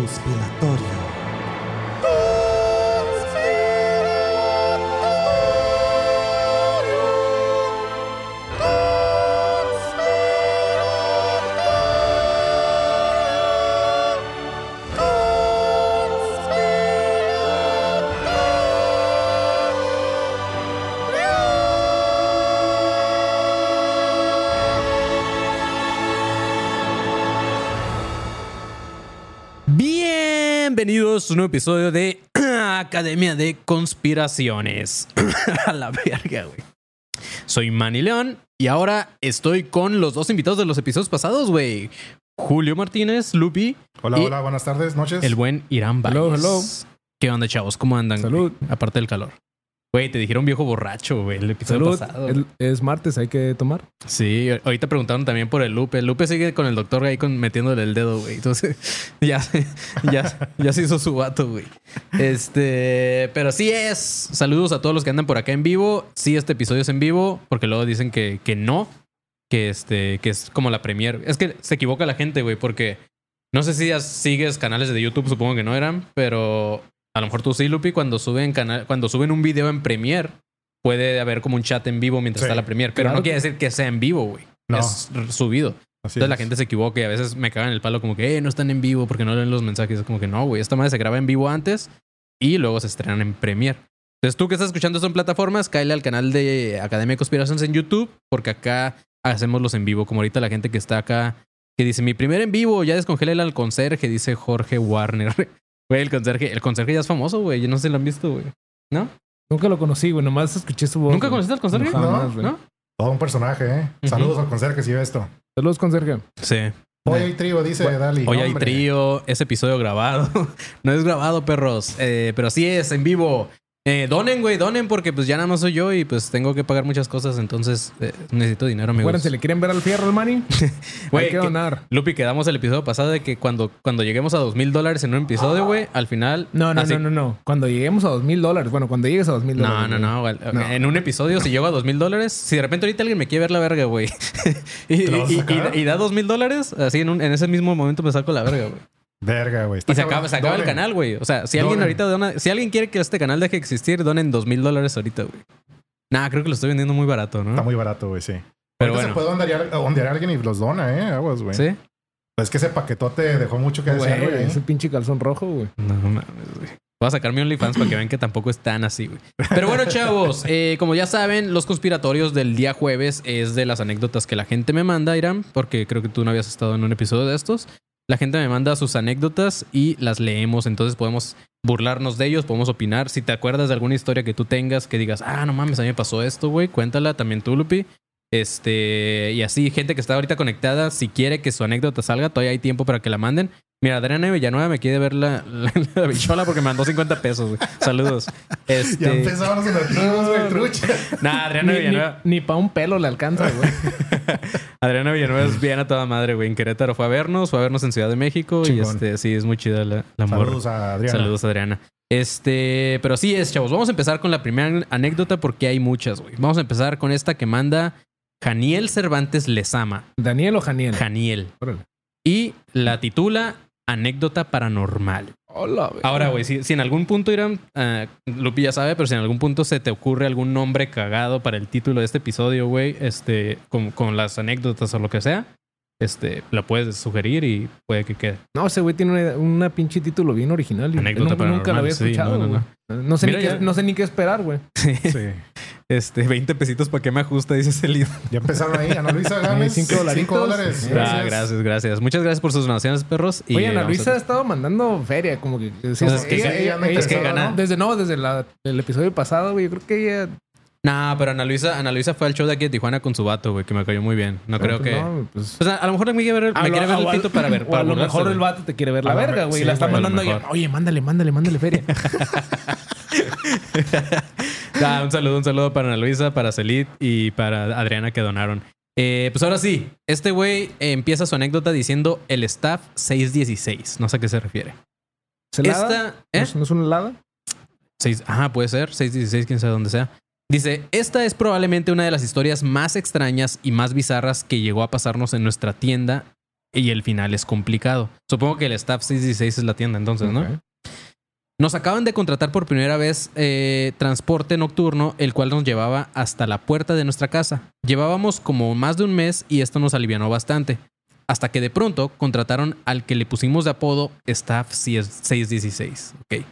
conspiratorio. Bienvenidos a un nuevo episodio de Academia de Conspiraciones. a la verga, güey. Soy Manny León y ahora estoy con los dos invitados de los episodios pasados, güey. Julio Martínez, Lupi. Hola, y hola, buenas tardes, noches. El buen Irán Valles. Hello, hello. ¿Qué onda, chavos? ¿Cómo andan? Salud. güey? Aparte del calor. Güey, te dijeron viejo borracho, güey, el episodio Salud. pasado. El- es martes, hay que tomar. Sí, ahorita preguntaron también por el Lupe. El Lupe sigue con el doctor ahí con, metiéndole el dedo, güey. Entonces, ya, ya, ya se hizo su vato, güey. Este, pero sí es. Saludos a todos los que andan por acá en vivo. Sí, este episodio es en vivo, porque luego dicen que, que no, que este, que es como la premier. Es que se equivoca la gente, güey, porque no sé si ya sigues canales de YouTube, supongo que no eran, pero a lo mejor tú sí, Lupi, cuando suben canal, cuando suben un video en Premiere, puede haber como un chat en vivo mientras Sí, está la Premiere. Pero claro no quiere decir que sea en vivo, güey. No. Es subido. Así Entonces la gente se equivoca y a veces me cagan el palo como que, eh, no están en vivo porque no leen los mensajes. Es como que no, güey. Esta madre se graba en vivo antes y luego se estrenan en Premiere. Entonces tú que estás escuchando esto en plataformas, cáele al canal de Academia de Conspiraciones en YouTube porque acá hacemos los en vivo. Como ahorita la gente que está acá que dice, mi primer en vivo, ya descongelé al conserje, dice Jorge Warner. Güey, el conserje, el conserje ya es famoso, güey. Yo no sé si lo han visto, güey. ¿No? Nunca lo conocí, güey. Nomás escuché su voz. ¿Nunca güey. conociste al conserje? No, jamás, güey. ¿No? Todo un personaje, ¿eh? Saludos al conserje si ve esto. Saludos, conserje. Sí. Hoy hay trío, dice Bueno, Dali. Hoy hay trío, ese episodio grabado. no es grabado, perros. Eh, pero sí es en vivo. Eh, donen, güey, donen porque pues ya nada más soy yo y pues tengo que pagar muchas cosas. Entonces eh, necesito dinero, amigos. Acuérdense, ¿le quieren ver al fierro al Manny? Güey, hay que que- donar. Lupi, quedamos el episodio pasado de que cuando, cuando lleguemos a dos mil dólares en un episodio, güey, al final... No, no, así- no, no, no. Cuando lleguemos a dos mil dólares. Bueno, cuando llegues a dos mil dólares. no, no, güey. No. En un episodio, si llego a dos mil dólares, si de repente ahorita alguien me quiere ver la verga, güey, y, da dos mil dólares, así en, un- en ese mismo momento me saco la verga, güey. Verga, güey. Y Está se acaba, se acaba el canal, güey. O sea, si alguien Donen. ahorita dona, si alguien quiere que este canal deje de existir, donen dos mil dólares ahorita, güey. Nah, creo que lo estoy vendiendo muy barato, ¿no? Está muy barato, güey, sí. Pero bueno. se puede ondear, ondear a alguien y los dona, ¿eh? Aguas, güey. ¿Sí? Es que ese paquetote dejó mucho que desear, güey. ese pinche calzón rojo, güey. No mames, güey. Voy a sacar mi OnlyFans para que vean que tampoco es tan así, güey. Pero bueno, chavos, eh, como ya saben, los conspiratorios del día jueves es de las anécdotas que la gente me manda, Irán, porque creo que tú no habías estado en un episodio de estos. La gente me manda sus anécdotas y las leemos, entonces podemos burlarnos de ellos, podemos opinar. Si te acuerdas de alguna historia que tú tengas, que digas, ah, no mames, a mí me pasó esto, güey, cuéntala también tú, Lupi. Este, y así, gente que está ahorita conectada, si quiere que su anécdota salga, todavía hay tiempo para que la manden. Mira, Adriana Villanueva me quiere ver la, la, la bichola porque me mandó 50 pesos, güey. Saludos. Este, Ya empezaron los nativos, güey, trucha. Nah, Adriana Ni, ni, Villanueva. ni para un pelo le alcanza, güey. Adriana Villanueva es bien a toda madre, güey. En Querétaro fue a vernos, fue a vernos en Ciudad de México. Y este, sí, es muy chida la, la morra. Saludos a Adriana. Saludos, Adriana. Este, pero sí es, chavos. Vamos a empezar con la primera anécdota porque hay muchas, güey. Vamos a empezar con esta que manda Janiel Cervantes Lezama. ¿Daniel o Janiel? Janiel. Órale. Y la titula Anécdota Paranormal. Hola. Ahora, güey, si, si en algún punto, Irán, ah, Lupi ya sabe, pero si en algún punto se te ocurre algún nombre cagado para el título de este episodio, güey, este, con, con las anécdotas o lo que sea, este, lo puedes sugerir y puede que quede. No, ese güey tiene una, una pinche título bien original. y Anécdota nunca, nunca lo había paranormal, sí, escuchado, no, no, güey. No, sé Mira, ni qué, no sé ni qué esperar, güey. Sí. Este, 20 pesitos para que me ajusta, dice Celid. Ya empezaron ahí. Ana Luisa Gámez. cinco dolaritos. Cinco dólares. Sí. Ah, gracias, gracias. Muchas gracias por sus donaciones, perros. Y Oye, Ana a- Luisa ha estado mandando feria, como que... Pues es que- ella- ella- ella- es que gana. ¿no? Desde, no, desde la- el episodio pasado, güey. Yo creo que ella... Nah, pero Ana Luisa, Ana Luisa fue al show de aquí de Tijuana con su vato, güey, que me cayó muy bien. No creo que. No, pues... Pues a, a lo mejor me quiere ver, me lo- quiere ver o el pito para ver. o Para a lo burlarse, mejor güey. el vato te quiere ver la verga, güey. sí, la está mandando ya. Oye, mándale, mándale, mándale feria. Ah, un saludo, un saludo para Ana Luisa, para Celit y para Adriana que donaron. Eh, pues ahora sí, este güey empieza su anécdota diciendo el staff 616. No sé a qué se refiere. Esta, ¿No ¿eh? es- ¿No es una helada? Ajá, puede ser. 616, quién sabe dónde sea. Dice, esta es probablemente una de las historias más extrañas y más bizarras que llegó a pasarnos en nuestra tienda y el final es complicado. Supongo que el staff 616 es la tienda entonces, ¿no? Nos acaban de contratar por primera vez eh, transporte nocturno, el cual nos llevaba hasta la puerta de nuestra casa. Llevábamos como más de un mes y esto nos alivianó bastante. Hasta que de pronto contrataron al que le pusimos de apodo Staff 616. Ok.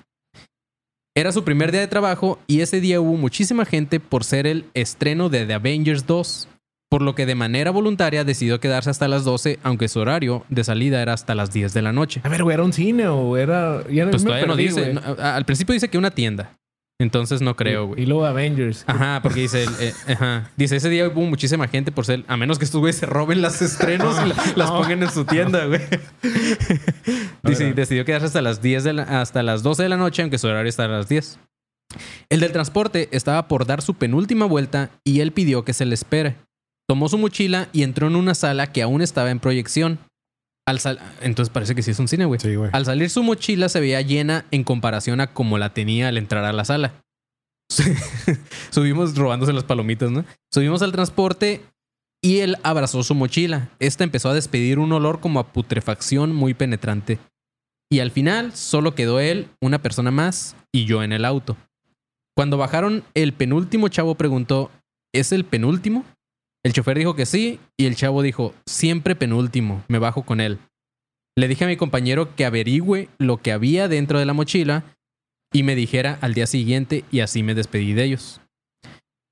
Era su primer día de trabajo y ese día hubo muchísima gente por ser el estreno de The Avengers 2, por lo que de manera voluntaria decidió quedarse hasta las 12, aunque su horario de salida era hasta las 10 de la noche. A ver, güey, ¿era un cine o era...? ya Pues me todavía no dice. güey. al principio dice que una tienda. Entonces no creo, güey. Y luego Avengers. Ajá, porque dice, eh, ajá. dice, ese día hubo muchísima gente por ser, a menos que estos güeyes se roben las estrenos y la- las pongan en su tienda, güey. dice, decidió quedarse hasta las 10 de la- hasta las 12 de la noche, aunque su horario está a las 10. El del transporte estaba por dar su penúltima vuelta y él pidió que se le espere. Tomó su mochila y entró en una sala que aún estaba en proyección. Al sal- Entonces parece que sí es un cine, güey. Sí, güey. Al salir su mochila se veía llena en comparación a como la tenía al entrar a la sala. Subimos robándose las palomitas, ¿no? Subimos al transporte y él abrazó su mochila. Esta empezó a despedir un olor como a putrefacción muy penetrante. Y al final solo quedó él, una persona más y yo en el auto. Cuando bajaron, el penúltimo chavo preguntó, ¿es el penúltimo? El chofer dijo que sí y el chavo dijo, siempre penúltimo, me bajo con él. Le dije a mi compañero que averigüe lo que había dentro de la mochila y me dijera al día siguiente y así me despedí de ellos.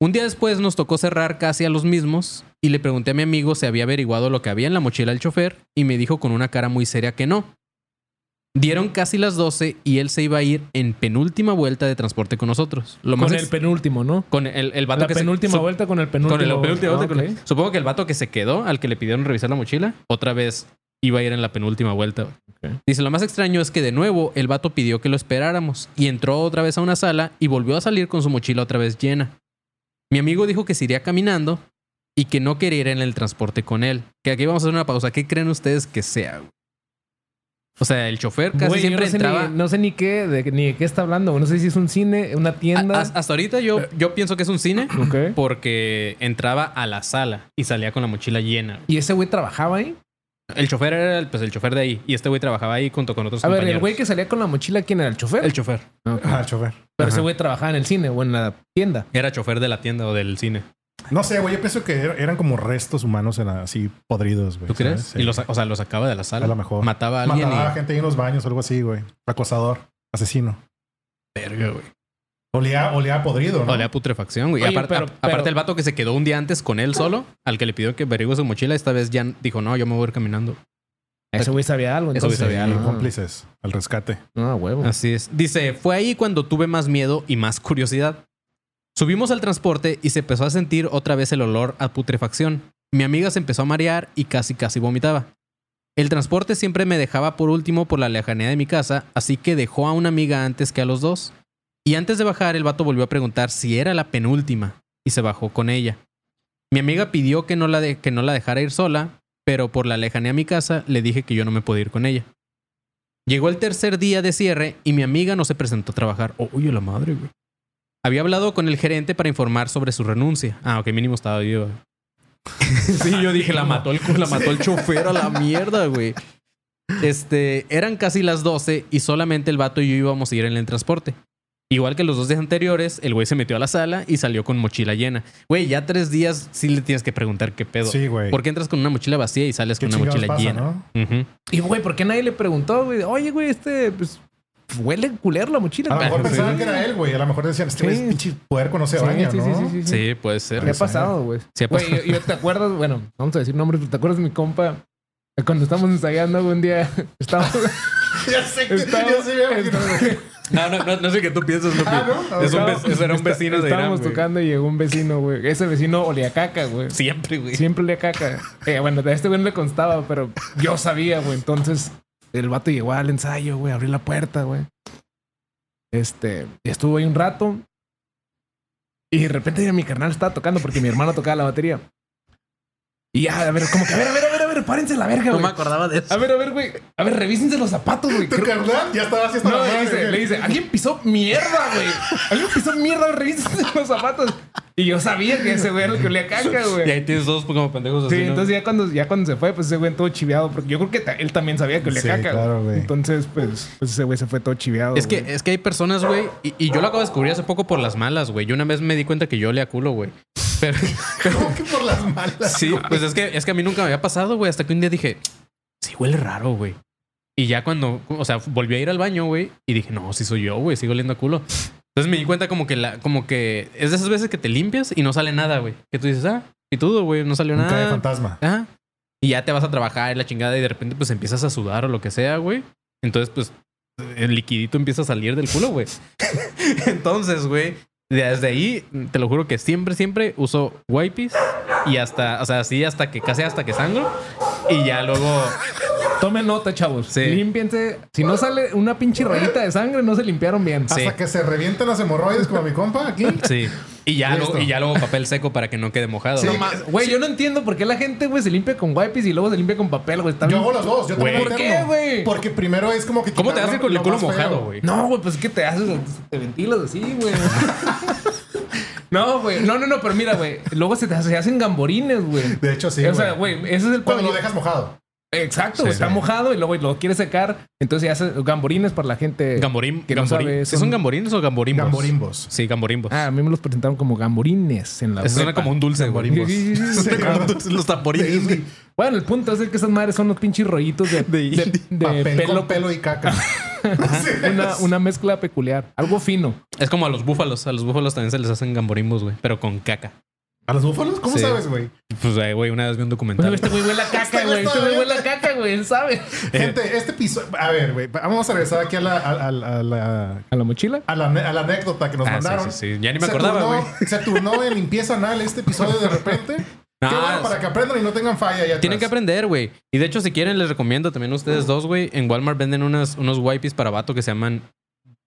Un día después nos tocó cerrar casi a los mismos y le pregunté a mi amigo si había averiguado lo que había en la mochila del chofer y me dijo con una cara muy seria que no. Dieron casi las 12 y él se iba a ir en penúltima vuelta de transporte con nosotros. Lo más Con el penúltimo, ¿no? con el, el vato La que se- penúltima vuelta con el penúltimo. con el penúltimo Ah, vuelta Supongo que el vato que se quedó, al que le pidieron revisar la mochila, otra vez iba a ir en la penúltima vuelta. Dice, lo más extraño es que de nuevo el vato pidió que lo esperáramos y entró otra vez a una sala y volvió a salir con su mochila otra vez llena. Mi amigo dijo que se iría caminando y que no quería ir en el transporte con él. Que aquí vamos a hacer una pausa. ¿Qué creen ustedes que sea? güey? O sea, el chofer casi Güey, yo siempre no sé entraba... Ni, no sé ni qué, de, ni de qué está hablando. güey. No sé si es un cine, una tienda. as- hasta ahorita yo, yo pienso que es un cine porque entraba a la sala y salía con la mochila llena. ¿Y ese güey trabajaba ahí? El chofer era el, pues, el chofer de ahí. Y este güey trabajaba ahí junto con otros A ver, el güey que salía con la mochila, ¿quién era? ¿El chofer? El chofer. Ah, el chofer. Pero ese güey trabajaba en el cine o en la tienda. Era chofer de la tienda o del cine. No sé, güey. Yo pienso que er- eran como restos humanos en la- así podridos, güey. ¿Tú crees? Y los, o sea, los sacaba de la sala. A lo mejor. Mataba a alguien Mataba a gente ahí en los baños o algo así, güey. Acosador. Asesino. Verga, güey. Olía, olía podrido, ¿no? Olía a putrefacción, güey. Y Oye, aparte, pero- a- pero- aparte el vato que se quedó un día antes con él solo, al que le pidió que averigüe su mochila, esta vez ya dijo, no, yo me voy a ir caminando. Ese güey sabía algo. Ese güey Entonces, sabía algo. Cómplices al rescate. Ah, huevo. Así es. Dice, fue ahí cuando tuve más miedo y más curiosidad. Subimos al transporte y se empezó a sentir otra vez el olor a putrefacción. Mi amiga se empezó a marear y casi casi vomitaba. El transporte siempre me dejaba por último por la lejanía de mi casa, así que dejó a una amiga antes que a los dos. Y antes de bajar, el vato volvió a preguntar si era la penúltima y se bajó con ella. Mi amiga pidió que no la, que no la dejara ir sola, pero por la lejanía a mi casa le dije que yo no me podía ir con ella. Llegó el tercer día de cierre y mi amiga no se presentó a trabajar. Oye, la madre, güey. Había hablado con el gerente para informar sobre su renuncia. Ah, ok, mínimo estaba vivo. sí, yo dije, la mató el, la mató el chofer a la mierda, güey. Este, eran casi las 12 y solamente el vato y yo íbamos a ir en el transporte. Igual que los dos días anteriores, el güey se metió a la sala y salió con mochila llena. Güey, ya tres días sí le tienes que preguntar qué pedo. Sí, güey. ¿Por qué entras con una mochila vacía y sales ¿Qué con una mochila pasa, llena? no? Y, güey, ¿por qué nadie le preguntó, güey? Oye, güey, este, pues, huele culero la mochila. A lo mejor Sí. pensaban que era él, güey. A lo mejor decían, este güey Sí. es pinche puerco, no se Sí, baña, sí, ¿no? sí, sí, sí, sí. Sí, puede ser. ¿Qué ha pasado, güey? Sí ha Güey, pasado. y- y te acuerdas, bueno, vamos a decir nombres, pero ¿te acuerdas de mi compa? Cuando estábamos ensayando un día, estábamos... ya sé que estábamos- ya sé, ya, estábamos- No, no, no, no sé qué tú piensas, Lupi. Ah, ¿no? Es un Estábamos- vec- ese era un vecino de Irán, Estábamos tocando y llegó un vecino, güey. Ese vecino olía caca, güey. Siempre, güey. Siempre olía caca. Eh, bueno, a este güey no le constaba, pero yo sabía, güey. Entonces, el vato llegó al ensayo, güey. Abrió la puerta, güey. Este, estuvo ahí un rato. Y de repente mi carnal estaba tocando porque mi hermano tocaba la batería. Y ya, a ver, como que, a ver, a ver, a ver, a ver, párense la verga, No me güey. acordaba de eso. A ver, a ver, güey. A ver, revísense los zapatos, güey. Tu carnal ya estaba así hasta No, la le dice, güey. le dice, alguien pisó mierda, güey. Alguien pisó mierda, revísense los zapatos. Y yo sabía que ese güey era el que olía caca, Y güey. ahí tienes dos como pendejos así. Sí, ¿no? entonces ya cuando, ya cuando se fue, pues ese güey todo chiveado. Porque yo creo que ta- él también sabía que olía Sí, caca, claro, güey. Entonces, pues, pues ese güey se fue todo chiveado. Es que, güey. es que hay personas, güey, y, y yo lo acabo de descubrir hace poco por las malas, güey. Yo una vez me di cuenta que yo olía culo, güey. Pero, ¿Cómo que por las malas? sí, pues es que, es que a mí nunca me había pasado, güey. Hasta que un día dije, sí, huele raro, güey. Y ya cuando, o sea, volví a ir al baño, güey, y dije, no, sí soy yo, güey, sigo oliendo a culo. Entonces me di cuenta como que la, como que es de esas veces que te limpias y no sale nada, güey. Que tú dices, ah, y todo, güey, no salió Nunca de nada. fantasma. Ajá. Y ya te vas a trabajar y la chingada y de repente pues empiezas a sudar o lo que sea, güey. Entonces pues el liquidito empieza a salir del culo, güey. Entonces, güey, desde ahí, te lo juro que siempre, siempre uso wipes y hasta, o sea, así hasta que casi hasta que sangro. Y ya luego, Tomen nota, chavos. Sí. Límpiense. Si no sale una pinche rayita de sangre, no se limpiaron bien. Sí. Hasta que se revienten las hemorroides como mi compa aquí. sí. Y ya, luego, y ya luego papel seco para que no quede mojado. Sí. güey. No ma- Güey, yo no entiendo por qué la gente, güey, se limpia con wipes y luego se limpia con papel, güey. Yo bien- hago los dos. Yo también ¿Por qué, güey? Porque primero es como que. ¿Cómo te haces con el lo culo mojado, güey? No, güey, pues es que te haces, te ventilas así, güey. no, güey. No, no, no, pero mira, güey. Luego se te se hacen gamborines, güey. De hecho, sí. o sea, güey, ese es el Cuando lo dejas mojado. Exacto, Sí, güey. sí. Está mojado y luego lo quieres secar. Entonces ya hace gamborines para la gente. Gamborín, que no gamborín. sabe, ¿Sí son- son gamborines o gamborimbos? Gamborimbos. Sí, gamborimbos. Ah, a mí me los presentaron como gamborines en la Eso suena como un dulce. Gamborimbos. Los tamborines. Bueno, el punto es el que esas madres son los pinches rollitos de, De- de- de Papel pelo. con pelo y caca. Una, una mezcla peculiar. Algo fino. Es como a los búfalos. A los búfalos también se les hacen gamborimbos, güey. Pero con caca. ¿A los búfalos? ¿Cómo Sí. sabes, güey? Pues, eh, güey, una vez vi un documental. Este güey huele a caca, Este güey güey. Este güey huele a caca, güey. Él sabe. Gente, este episodio. A ver, güey. Vamos a regresar aquí a la, a, a- a la, ¿A la mochila? a la, a la anécdota que nos Ah, mandaron. sí, sí. Ya ni me Se acordaba, turnó- güey. Se turnó en limpieza anal este episodio de repente. Qué bueno, para que aprendan y no tengan falla ya Tienen que aprender, güey. Y de hecho, si quieren, les recomiendo también a ustedes dos, güey. En Walmart venden unas, unos wipes para vato que se llaman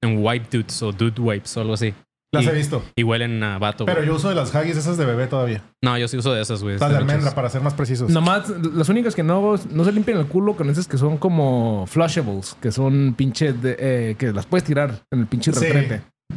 en wipe dudes o dude wipes o algo así. Las y, he visto. y huelen a vato, Pero güey. yo uso de las Haggis esas de bebé todavía. No, yo sí uso de esas, güey. Las de almendra, para ser más precisos. Nomás, las únicas que no, no se limpian el culo con esas que son como flushables, que son pinches de, eh, que las puedes tirar en el pinche Sí.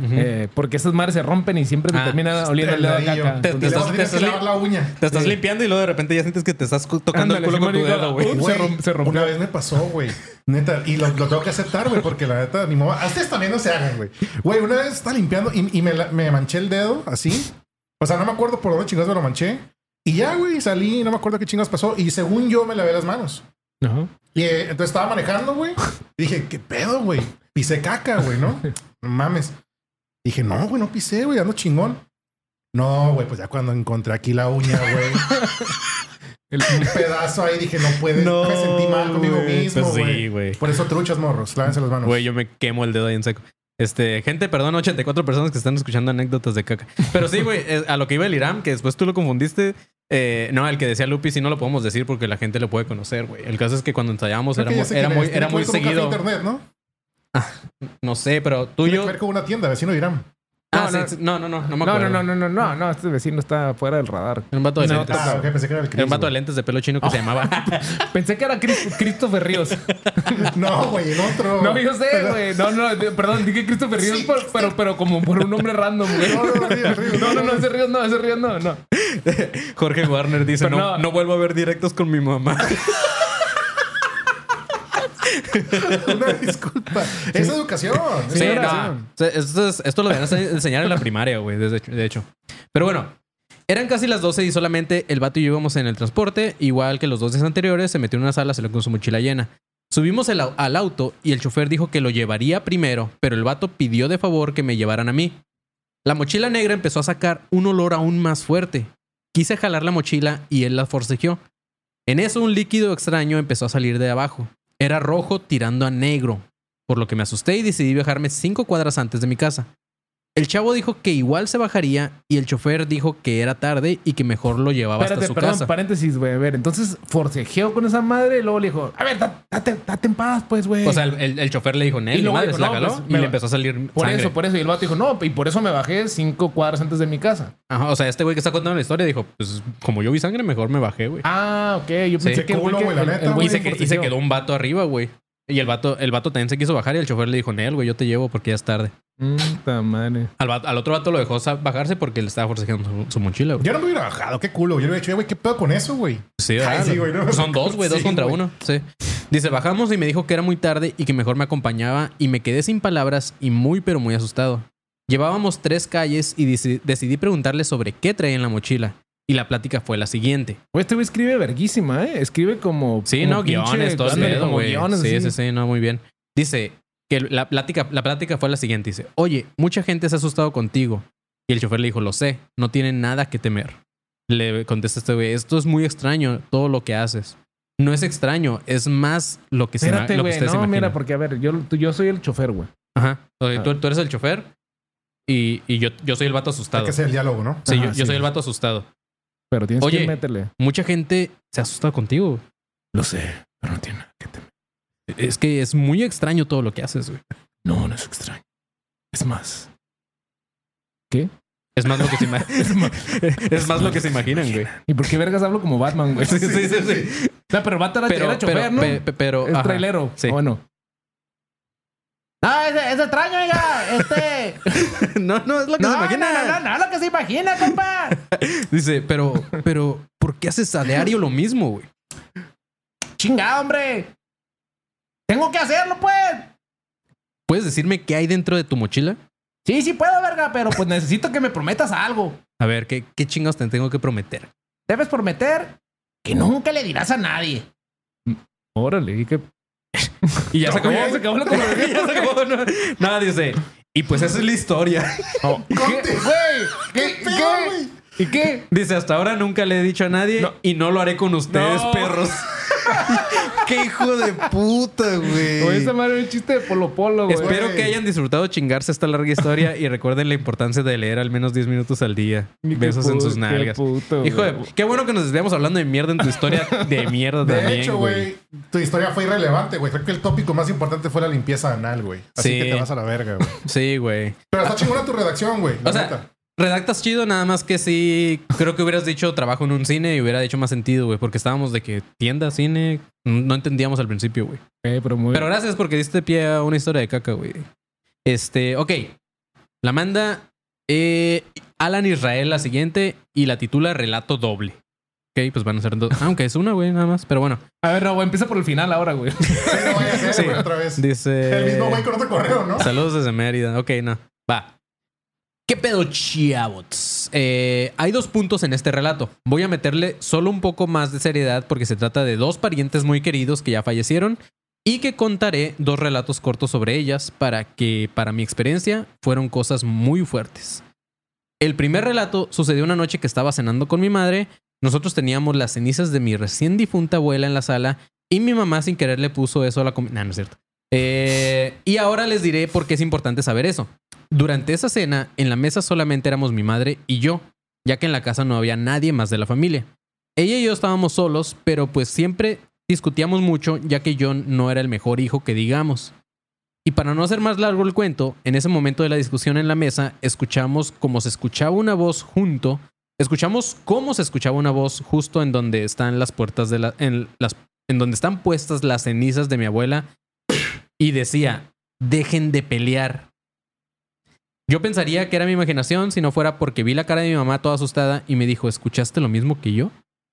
Eh, porque esas madres se rompen y siempre te Ah, terminan oliendo el dedo a Ladrillo. caca. Te- estás- tienes te que estás lavar la uña. Te estás Sí. limpiando y luego de repente ya sientes que te estás tocando Ándale, el culo con tu dedo, güey. Uh, Güey, se rom- se rompió. Una vez me pasó, güey. Neta. Y lo, lo tengo que aceptar, güey, porque la neta ni modo. A ustedes también no se hagan, güey. Güey, una vez estaba limpiando y, y me, la- me manché el dedo así. O sea, no me acuerdo por dónde chingados me lo manché. Y ya, güey, salí y no me acuerdo qué chingados pasó. Y según yo me lavé las manos. Ajá. Y eh, entonces estaba manejando, güey. Y dije, ¿qué pedo, güey? Pisé caca, güey, ¿no? No mames. Dije, no, güey, no pisé, güey, ando chingón. No, güey, pues ya cuando encontré aquí la uña, güey. El- un pedazo ahí dije, no puedes. me sentí mal conmigo mismo, Pues sí, güey. Por eso truchas, morros. Lávense las manos. Güey, yo me quemo el dedo ahí en seco. Este, gente, perdón, 84 personas que están escuchando anécdotas de caca. Pero sí, güey, a lo que iba el Iram, que después tú lo confundiste. eh, no, el que decía Lupi sí no lo podemos decir porque la gente lo puede conocer, güey. El caso es que cuando ensayábamos Creo era, muy- era era muy seguido. internet, ¿no? No sé, pero Tiene que ver con una tienda, vecino dirán. Ah, No, sí, no, no, no, no me No, acuerdo. no, no, no, no, no, no, este vecino está fuera del radar. Era un vato de No, lentes. Ah, pensé que era el Era un vato de Chris, lentes de pelo chino que se llamaba. Pensé que era Chris- Christopher Ríos. No, güey, en otro. No, yo sé, güey. No, no, de- perdón, dije Christopher Ríos, Sí. pero, pero, pero como por un nombre random, güey. No, no, no, Ríos. No, no, no, ese Ríos no, ese Ríos no, no. Jorge Warner dice: no, no. no vuelvo a ver directos con mi mamá. Una disculpa. Es educación. es Sí, educación. no. Esto, es- esto lo deben enseñar en la primaria, güey, de hecho-. Pero bueno, eran casi las 12 y solamente el vato y yo íbamos en el transporte. Igual que los dos días anteriores, se metió en una sala, se le con su mochila llena. Subimos el al auto y el chofer dijo que lo llevaría primero, pero el vato pidió de favor que me llevaran a mí. La mochila negra empezó a sacar un olor aún más fuerte. Quise jalar la mochila y él la forcejeó. En eso un líquido extraño empezó a salir de abajo. Era rojo tirando a negro, por lo que me asusté y decidí bajarme cinco cuadras antes de mi casa. El chavo dijo que igual se bajaría y el chofer dijo que era tarde y que mejor lo llevaba Espérate, hasta su perdón, casa. paréntesis, güey. A ver, entonces forcejeó con esa madre y luego le dijo, a ver, da- date, date en paz, pues, güey. O sea, el, el- el chofer le dijo, Nel, Y mi luego madre dijo, se la no, jaló pues, y me le empezó a salir por sangre. eso, por eso. Y el vato dijo, no, y por eso me bajé cinco cuadras antes de mi casa. Ajá, o sea, este güey que está contando la historia dijo, pues como yo vi sangre, mejor me bajé, güey. Ah, ok. Yo Sí. pensé que, Culo, güey la neta, güey y, se, y se quedó un vato arriba, güey. Y el vato, el vato también se quiso bajar y el chofer le dijo, Nel, güey, yo te llevo porque ya es tarde. Puta madre. Al, otro vato lo dejó bajarse porque le estaba forcejeando su, su mochila, güey. Yo no me hubiera bajado, qué culo. Yo le hubiera dicho, "Eh, güey, ¿qué pedo con eso, güey? Sí, Ay, sí, güey, no. Son dos, güey, dos Sí, contra güey. uno. Sí. Dice, bajamos y me dijo que era muy tarde y que mejor me acompañaba y me quedé sin palabras y muy pero muy asustado. Llevábamos tres calles y deci- decidí preguntarle sobre qué traía en la mochila. Y la plática fue la siguiente. Güey, este güey escribe verguísima, ¿eh? Escribe como. Sí, como no, guiones, todo el güey. Sí, así. sí, sí, no, muy bien. Dice que la plática, la plática fue la siguiente. Dice, oye, mucha gente se ha asustado contigo. Y el chofer le dijo, lo sé, no tienen nada que temer. Le contesta este güey, esto es muy extraño, todo lo que haces. No es extraño, es más lo que, se Espérate, lo que güey. ustedes No, imaginan. mira, porque a ver, yo, tú- yo soy el chofer, güey. Ajá. Oye, Ah. tú, tú eres el chofer y, y yo, yo soy el vato Hay asustado. que hacer el diálogo, ¿no? Sí, yo, Ajá, yo sí. soy el vato asustado. Pero tienes Oye. que meterle. Mucha gente se ha asustado contigo. Lo sé, pero no tiene nada que temer. Es que es muy extraño todo lo que haces, güey. No, no es extraño. Es más. Es más lo que se, ima- Es más. es más lo que se imaginan, güey. ¿Y por qué vergas hablo como Batman, güey? Sí, sí, sí, sí. No, pero Batman era, Pero, era chofer, pero, ¿no? pe- pe- pero, es ajá. trailero. Sí. Bueno. Ah, es, es extraño, oiga. Este. No, no es lo que se imagina. no, lo que se imagina, compa. Dice, pero, pero, ¿por qué haces a diario lo mismo, güey? Chingado, hombre. Tengo que hacerlo, pues. ¿Puedes decirme qué hay dentro de tu mochila? Sí, sí puedo, verga, pero pues necesito que me prometas algo. A ver, ¿qué, qué chingados te tengo que prometer? Debes prometer que nunca le dirás a nadie. Órale, ¿y qué? Y ya se acabó, se acabó la conversación. Ya se acabó, no. Nada, dice. Y pues esa es la historia. ¿Qué? Güey, ¿qué? ¿Qué? ¿Y qué? Dice, hasta ahora nunca le he dicho a nadie No. y no lo haré con ustedes, No. perros. ¡Qué hijo de puta, güey! O esa madre es un chiste de polo polo, güey. Espero que hayan disfrutado chingarse esta larga historia y recuerden la importancia de leer al menos 10 minutos al día. Qué Besos en sus qué nalgas. puto, Hijo de... Qué bueno que nos desviamos hablando de mierda en tu historia de mierda De también, hecho, güey, tu historia fue irrelevante, güey. Creo que el tópico más importante fue la limpieza anal, güey. Así Sí. que te vas a la verga, güey. Sí, güey. Pero está chingona tu redacción, güey. O sea, neta. Redactas chido, nada más que sí. Creo que hubieras dicho trabajo en un cine y hubiera hecho más sentido, güey. Porque estábamos de que tienda, cine. No entendíamos al principio, güey. Eh, pero muy Pero gracias porque diste pie a una historia de caca, güey. Este, ok. La manda eh, Alan Israel la siguiente y la titula Relato Doble. Ok, pues van a ser dos. Aunque es una, güey, nada más. Pero bueno, A ver, no, güey, empieza por el final ahora, güey. Sí, no vaya a ser, Sí. güey, otra vez. dice. El mismo güey con otro correo, ¿no? Saludos desde Mérida. Ok, no. Va. ¿Qué pedo, chiavots? Eh, hay dos puntos en este relato. Voy a meterle solo un poco más de seriedad porque se trata de dos parientes muy queridos que ya fallecieron y que contaré dos relatos cortos sobre ellas para que, para mi experiencia, fueron cosas muy fuertes. El primer relato sucedió una noche que estaba cenando con mi madre. Nosotros teníamos las cenizas de mi recién difunta abuela en la sala y mi mamá sin querer le puso eso a la comida. No, no es cierto. Eh, y ahora les diré por qué es importante saber eso. Durante esa cena, en la mesa solamente éramos mi madre y yo, ya que en la casa no había nadie más de la familia. Ella y yo estábamos solos, pero pues siempre discutíamos mucho, ya que yo no era el mejor hijo que digamos. Y para no hacer más largo el cuento, en ese momento de la discusión en la mesa, escuchamos como se escuchaba una voz junto, escuchamos cómo se escuchaba una voz justo en donde están las puertas de la, las, en donde están puestas las cenizas de mi abuela, y decía, dejen de pelear. Yo pensaría que era mi imaginación si no fuera porque vi la cara de mi mamá toda asustada y me dijo, ¿escuchaste lo mismo que yo?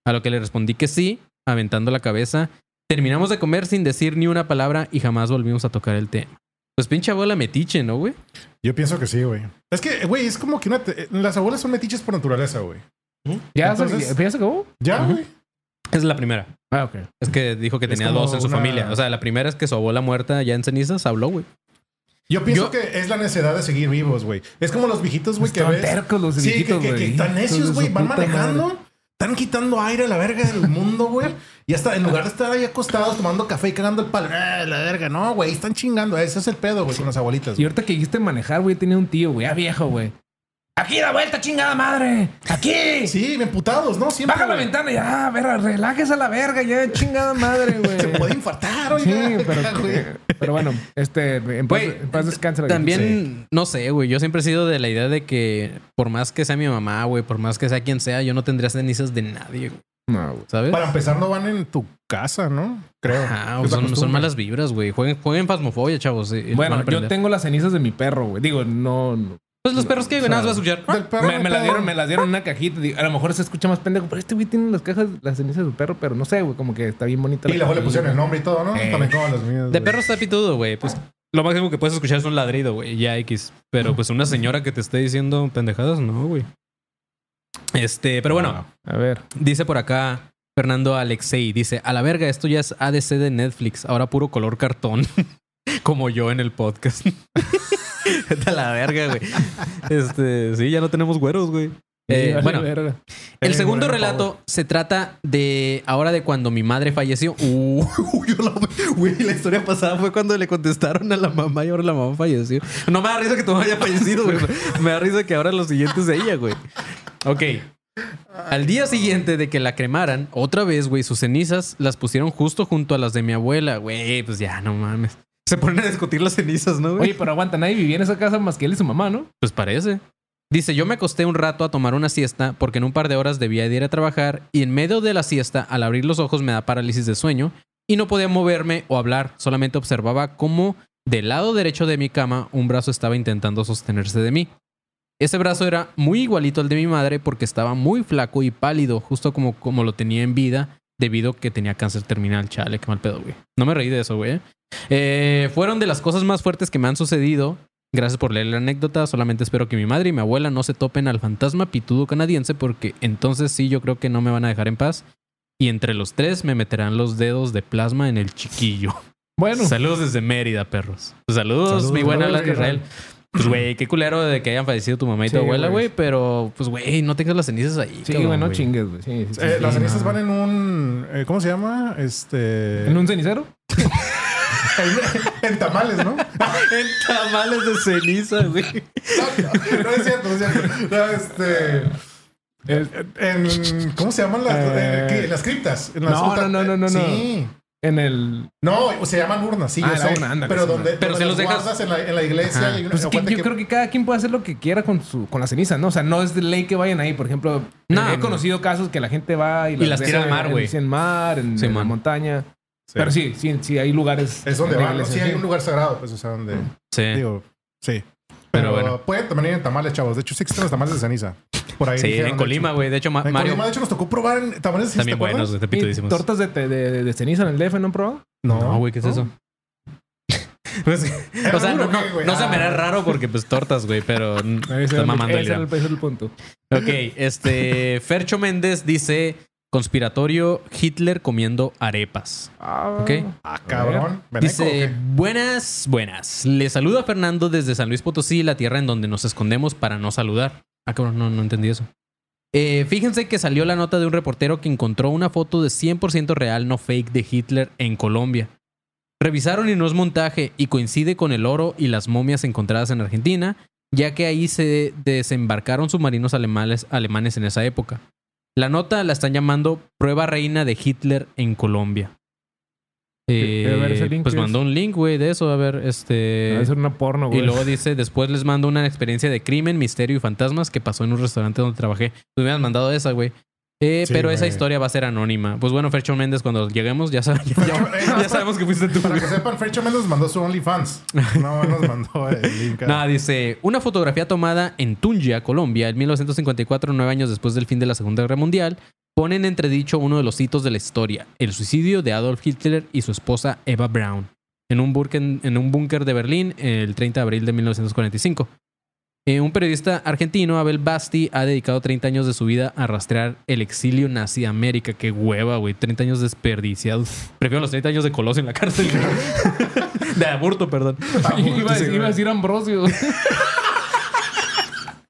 A lo que le respondí que sí, aventando la cabeza. Terminamos de comer sin decir ni una palabra y jamás volvimos a tocar el tema. Pues pinche abuela metiche, ¿no, güey? Yo pienso que sí, güey. Es que, güey, es como que una te- las abuelas son metiches por naturaleza, güey. ¿Ya, Entonces- se, ¿Ya se acabó? Ya, güey. Es la primera. Ah, ok. Es que dijo que Es tenía como dos en su una- familia. O sea, la primera es que su abuela muerta ya en cenizas habló, güey. Yo pienso Yo- que es la necesidad de seguir vivos, güey. Es como los viejitos, güey, que ves. tercos los Sí, que, viejitos, que, que están necios, güey. Van manejando. madre. Están quitando aire a la verga del mundo, güey. Y hasta en lugar de estar ahí acostados tomando café y cagando el palo. "Ah, la verga, no, güey. Están chingando. Ese es el pedo, güey, con las abuelitas. Y ahorita que dijiste manejar, güey, tenía un tío, güey, ya viejo, güey. Aquí da vuelta, chingada madre. Aquí. Sí, bien putados, ¿no? Siempre. Baja la güey. ventana, ya, a ver, relájese a la verga, ya, chingada madre, güey. Se puede infartar, Sí, oiga. pero, Güey. pero bueno, este, en paz, Güey, en paz También, no sé, güey. Yo siempre he sido de la idea de que por más que sea mi mamá, güey, por más que sea quien sea, yo no tendría cenizas de nadie, güey. No, güey. ¿sabes? Para empezar, no van en tu casa, ¿no? Creo. Ah, son, son malas vibras, güey. Jueguen, jueguen Fasmofobia, chavos. eh, Bueno, yo tengo las cenizas de mi perro, güey. Digo, no. no. Pues los perros que, güey, O sea, nada más vas a escuchar. Me, me las puedo- dieron, me las dieron en una cajita. Digo, A lo mejor se escucha más pendejo, pero este güey tiene las cajas, las cenizas de su perro, pero no sé, güey, como que está bien bonita. Y luego le pusieron el nombre y todo, ¿no? Eh. También como los míos. De perro está pitudo, güey. Pues lo máximo que puedes escuchar es un ladrido, güey. Ya X. Pero pues una señora que te esté diciendo pendejadas, no, güey. Este, pero bueno, A ver. dice por acá Fernando Alexei. Dice, a la verga, esto ya es ADC de Netflix. Ahora puro color cartón. Como yo en el podcast. Vete a la verga, güey. Este, sí, ya no tenemos güeros, güey. Eh, Vale, bueno, verga. el Eh, segundo relato se trata de ahora de cuando mi madre falleció. Uh, la- güey, la historia pasada fue cuando le contestaron a la mamá y ahora la mamá falleció. No me da risa que tu mamá haya fallecido, güey. Me da risa que ahora lo siguiente es ella, güey. Ok. Al día siguiente de que la cremaran, otra vez, güey, sus cenizas las pusieron justo junto a las de mi abuela, güey. Pues ya, no mames. Se ponen a discutir las cenizas, ¿no, güey? Oye, pero aguanta, nadie vivía en esa casa más que él y su mamá, ¿no? Pues parece. Dice, yo me acosté un rato a tomar una siesta porque en un par de horas debía de ir a trabajar y en medio de la siesta, al abrir los ojos me da parálisis de sueño y no podía moverme o hablar, solamente observaba cómo del lado derecho de mi cama un brazo estaba intentando sostenerse de mí. Ese brazo era muy igualito al de mi madre porque estaba muy flaco y pálido, justo como, como lo tenía en vida, debido a que tenía cáncer terminal. Chale, qué mal pedo, güey. No me reí de eso, güey. Eh, fueron de las cosas más fuertes que me han sucedido. Gracias por leer la anécdota. Solamente espero que mi madre y mi abuela no se topen al fantasma pitudo canadiense porque entonces sí yo creo que no me van a dejar en paz. Y entre los tres me meterán los dedos de plasma en el chiquillo. Bueno, Saludos desde Mérida, perros. Saludos, Saludos, mi buena saludos, Israel. Pues, güey, qué culero de que hayan fallecido tu mamá y tu abuela, güey. Pero, pues, güey, no tengas las cenizas ahí. sí, cabrón, güey, no chingues, güey. Sí, sí, sí, Eh, sí, las cenizas no. van en un. eh, ¿Cómo se llama? Este. ¿En un cenicero? en tamales, ¿no? En tamales de ceniza, güey. No, no es cierto, no es cierto. No, este. En, ¿Cómo se llaman las, Eh. eh. En las criptas? En las No, no, no, no, no, Sí. En el... No, se llaman urnas, sí, Ah, yo sé. urna, ándale, pero donde, Pero donde si los dejas- en la, en la iglesia. Y Pues es que yo creo que cada quien puede hacer lo que quiera con su con la ceniza, ¿no? O sea, no es de ley que vayan ahí. Por ejemplo, No, he no. conocido casos que la gente va y, Y las tira al mar, en- güey. En mar, en, Sí, en la montaña. Sí. Pero sí, sí, sí, hay lugares. Es donde van, Sí, hay un lugar sagrado, pues, o sea, donde. Sí. Digo, sí. Pero Pero, bueno. pueden también ir en tamales, chavos. De hecho, sí existen los tamales de ceniza. Por ahí. Sí, dijeron, en Colima, güey. De hecho, En Mario. Colima, de hecho, nos tocó probar en tamales de ceniza. También buenos, pitudísimos. tortas de, de, de- de ceniza en el DF, ¿no han probado? No, güey, ¿qué es eso? Pues, o sea, no, no, no se me Ah. hará raro porque, pues, tortas, güey, pero está mamando el el punto. Ok, este. Fercho Méndez dice: conspiratorio Hitler comiendo arepas. Ok. Ah, cabrón. Dice, buenas, buenas. Le saluda Fernando desde San Luis Potosí, la tierra en donde nos escondemos para no saludar. Ah, cabrón, no, no entendí eso. Eh, fíjense que salió la nota de un reportero que encontró una foto de 100% real, no fake, de Hitler en Colombia. Revisaron y no es montaje y coincide con el oro y las momias encontradas en Argentina, ya que ahí se desembarcaron submarinos alemanes, alemanes en esa época. La nota la están llamando Prueba Reina de Hitler en Colombia. Eh, a ver, ese link pues es- mandó un link, güey, de eso. A ver, este. Debe ser una porno, Y güey. luego dice, después les mando una experiencia de crimen, misterio y fantasmas que pasó en un restaurante donde trabajé. Tú me hubieras mandado esa, güey. Eh, Sí, pero esa historia va a ser anónima. Pues bueno, Fercho Méndez, cuando lleguemos, ya, sab- ya, ya- ya sabemos que fuiste tú. Para que sepan, Fercho Méndez mandó su OnlyFans. No nos mandó el link. Nada, dice, una fotografía tomada en Tunja, Colombia, en 1954, nueve años después del fin de la Segunda Guerra Mundial, pone en entredicho uno de los hitos de la historia, el suicidio de Adolf Hitler y su esposa Eva Braun, en un búnker, en un búnker de Berlín el 30 de abril de 1945. Eh, un periodista argentino, Abel Basti, ha dedicado 30 años de su vida a rastrear el exilio nazi a América. Qué hueva, güey. 30 años desperdiciados. Prefiero los 30 años de Colosio en la cárcel. de aborto, perdón. iba, a decir, iba a decir Ambrosio.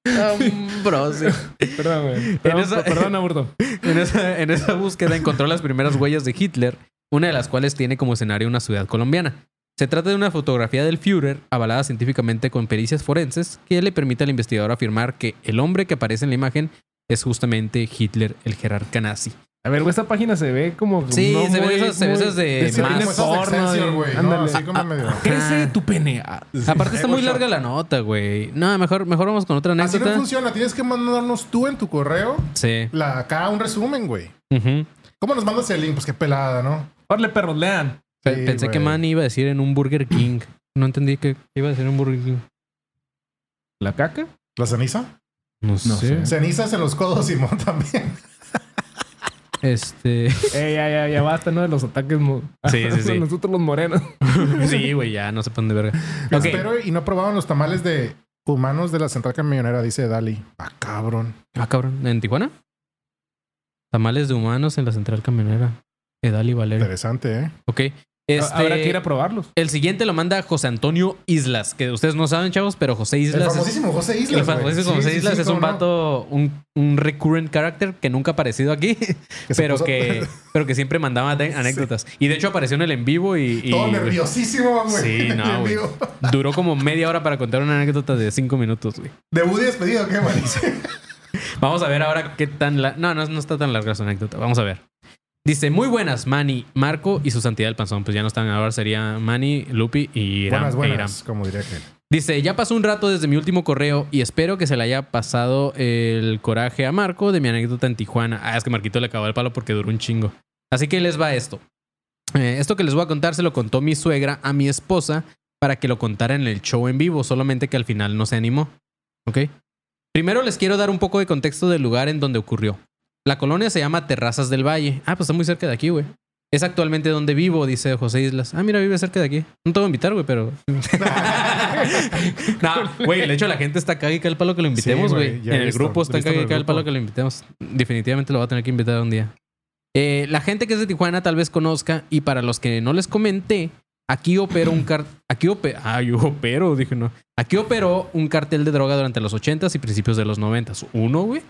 Ambrosio. perdón, güey. Perdón, esa- perdón, aborto. En esa, en esa búsqueda encontró las primeras huellas de Hitler, una de las cuales tiene como escenario una ciudad colombiana. Se trata de una fotografía del Führer, avalada científicamente con pericias forenses, que le permite al investigador afirmar que el hombre que aparece en la imagen es justamente Hitler, el jerarca nazi. A ver, güey, esta página se ve como. Sí, no se muy- esas- se muy- esas de ese más. de porno, de- güey. No, ándale. así como medio. Crece Ah. tu pene. Ah, Aparte está muy larga la nota, güey. No, mejor, mejor vamos con otra Así no anécdota. funciona. Tienes que mandarnos tú en tu correo Sí. la, acá un resumen, güey. ¿Cómo nos mandas el link? Pues qué pelada, ¿no? Órale, perros, lean. Pe- Sí, Pensé que güey. Man iba a decir en un Burger King. No entendí que iba a decir en un Burger King. ¿La caca? ¿La ceniza? No, sé. sé. Cenizas en los codos, Simón, también. Este. Eh, ya, ya, ya basta, ¿no? De los ataques. mo- Sí, sí, sí. Nosotros los morenos. sí, güey, ya no se ponen de verga. Espero y no probaban los tamales de humanos de la central camionera, dice Dali. Ah, cabrón. Ah, cabrón. ¿En Tijuana? Tamales de humanos en la central camionera. Edal y Valerio. Interesante, ¿eh? Ok. Este, Habrá que ir a probarlos. El siguiente lo manda José Antonio Islas, que ustedes no saben, chavos, pero José El Islas. es- famosísimo José El Islas. güey. famosísimo Sí, José sí, Islas sí, es un no. vato, un, un recurrent character que nunca ha aparecido aquí, pero puso- que, pero que siempre mandaba anécdotas. Y de hecho apareció en el en vivo y. y- Todo nerviosísimo, güey. Sí, en no, güey. vivo. Duró como media hora para contar una anécdota de cinco minutos, güey. De Woody despedido, qué. Vamos a ver ahora qué tan... La... No, no, no está tan larga su anécdota. Vamos a ver. Dice, muy buenas, Manny, Marco y su santidad el panzón. Pues ya no están, ahora sería Manny, Lupi y Iram. Buenas, e Iram. buenas, como diría que. Dice, ya pasó un rato desde mi último correo y espero que se le haya pasado el coraje a Marco de mi anécdota en Tijuana. Ah, es que Marquito le acabó el palo porque duró un chingo. Así que les va esto. Eh, esto que les voy a contar se lo contó mi suegra a mi esposa para que lo contara en el show en vivo, solamente que al final no se animó. ¿Ok? Primero les quiero dar un poco de contexto del lugar en donde ocurrió. La colonia se llama Terrazas del Valle. Ah, pues está muy cerca de aquí, güey. Es actualmente donde vivo, dice José Islas. Ah, mira, vive cerca de aquí. No te voy a invitar, güey, pero. no, güey, de hecho la gente está caga y cae el palo que lo invitemos, güey. en el grupo está caga y cae el palo que lo invitemos. Definitivamente lo va a tener que invitar un día. Eh, la gente que es de Tijuana tal vez conozca, y para los que no les comenté, aquí operó un car... Aquí ope... Ah, yo opero, dije no. Aquí operó un cartel de droga durante los 80s y principios de los 90s. Uno, güey.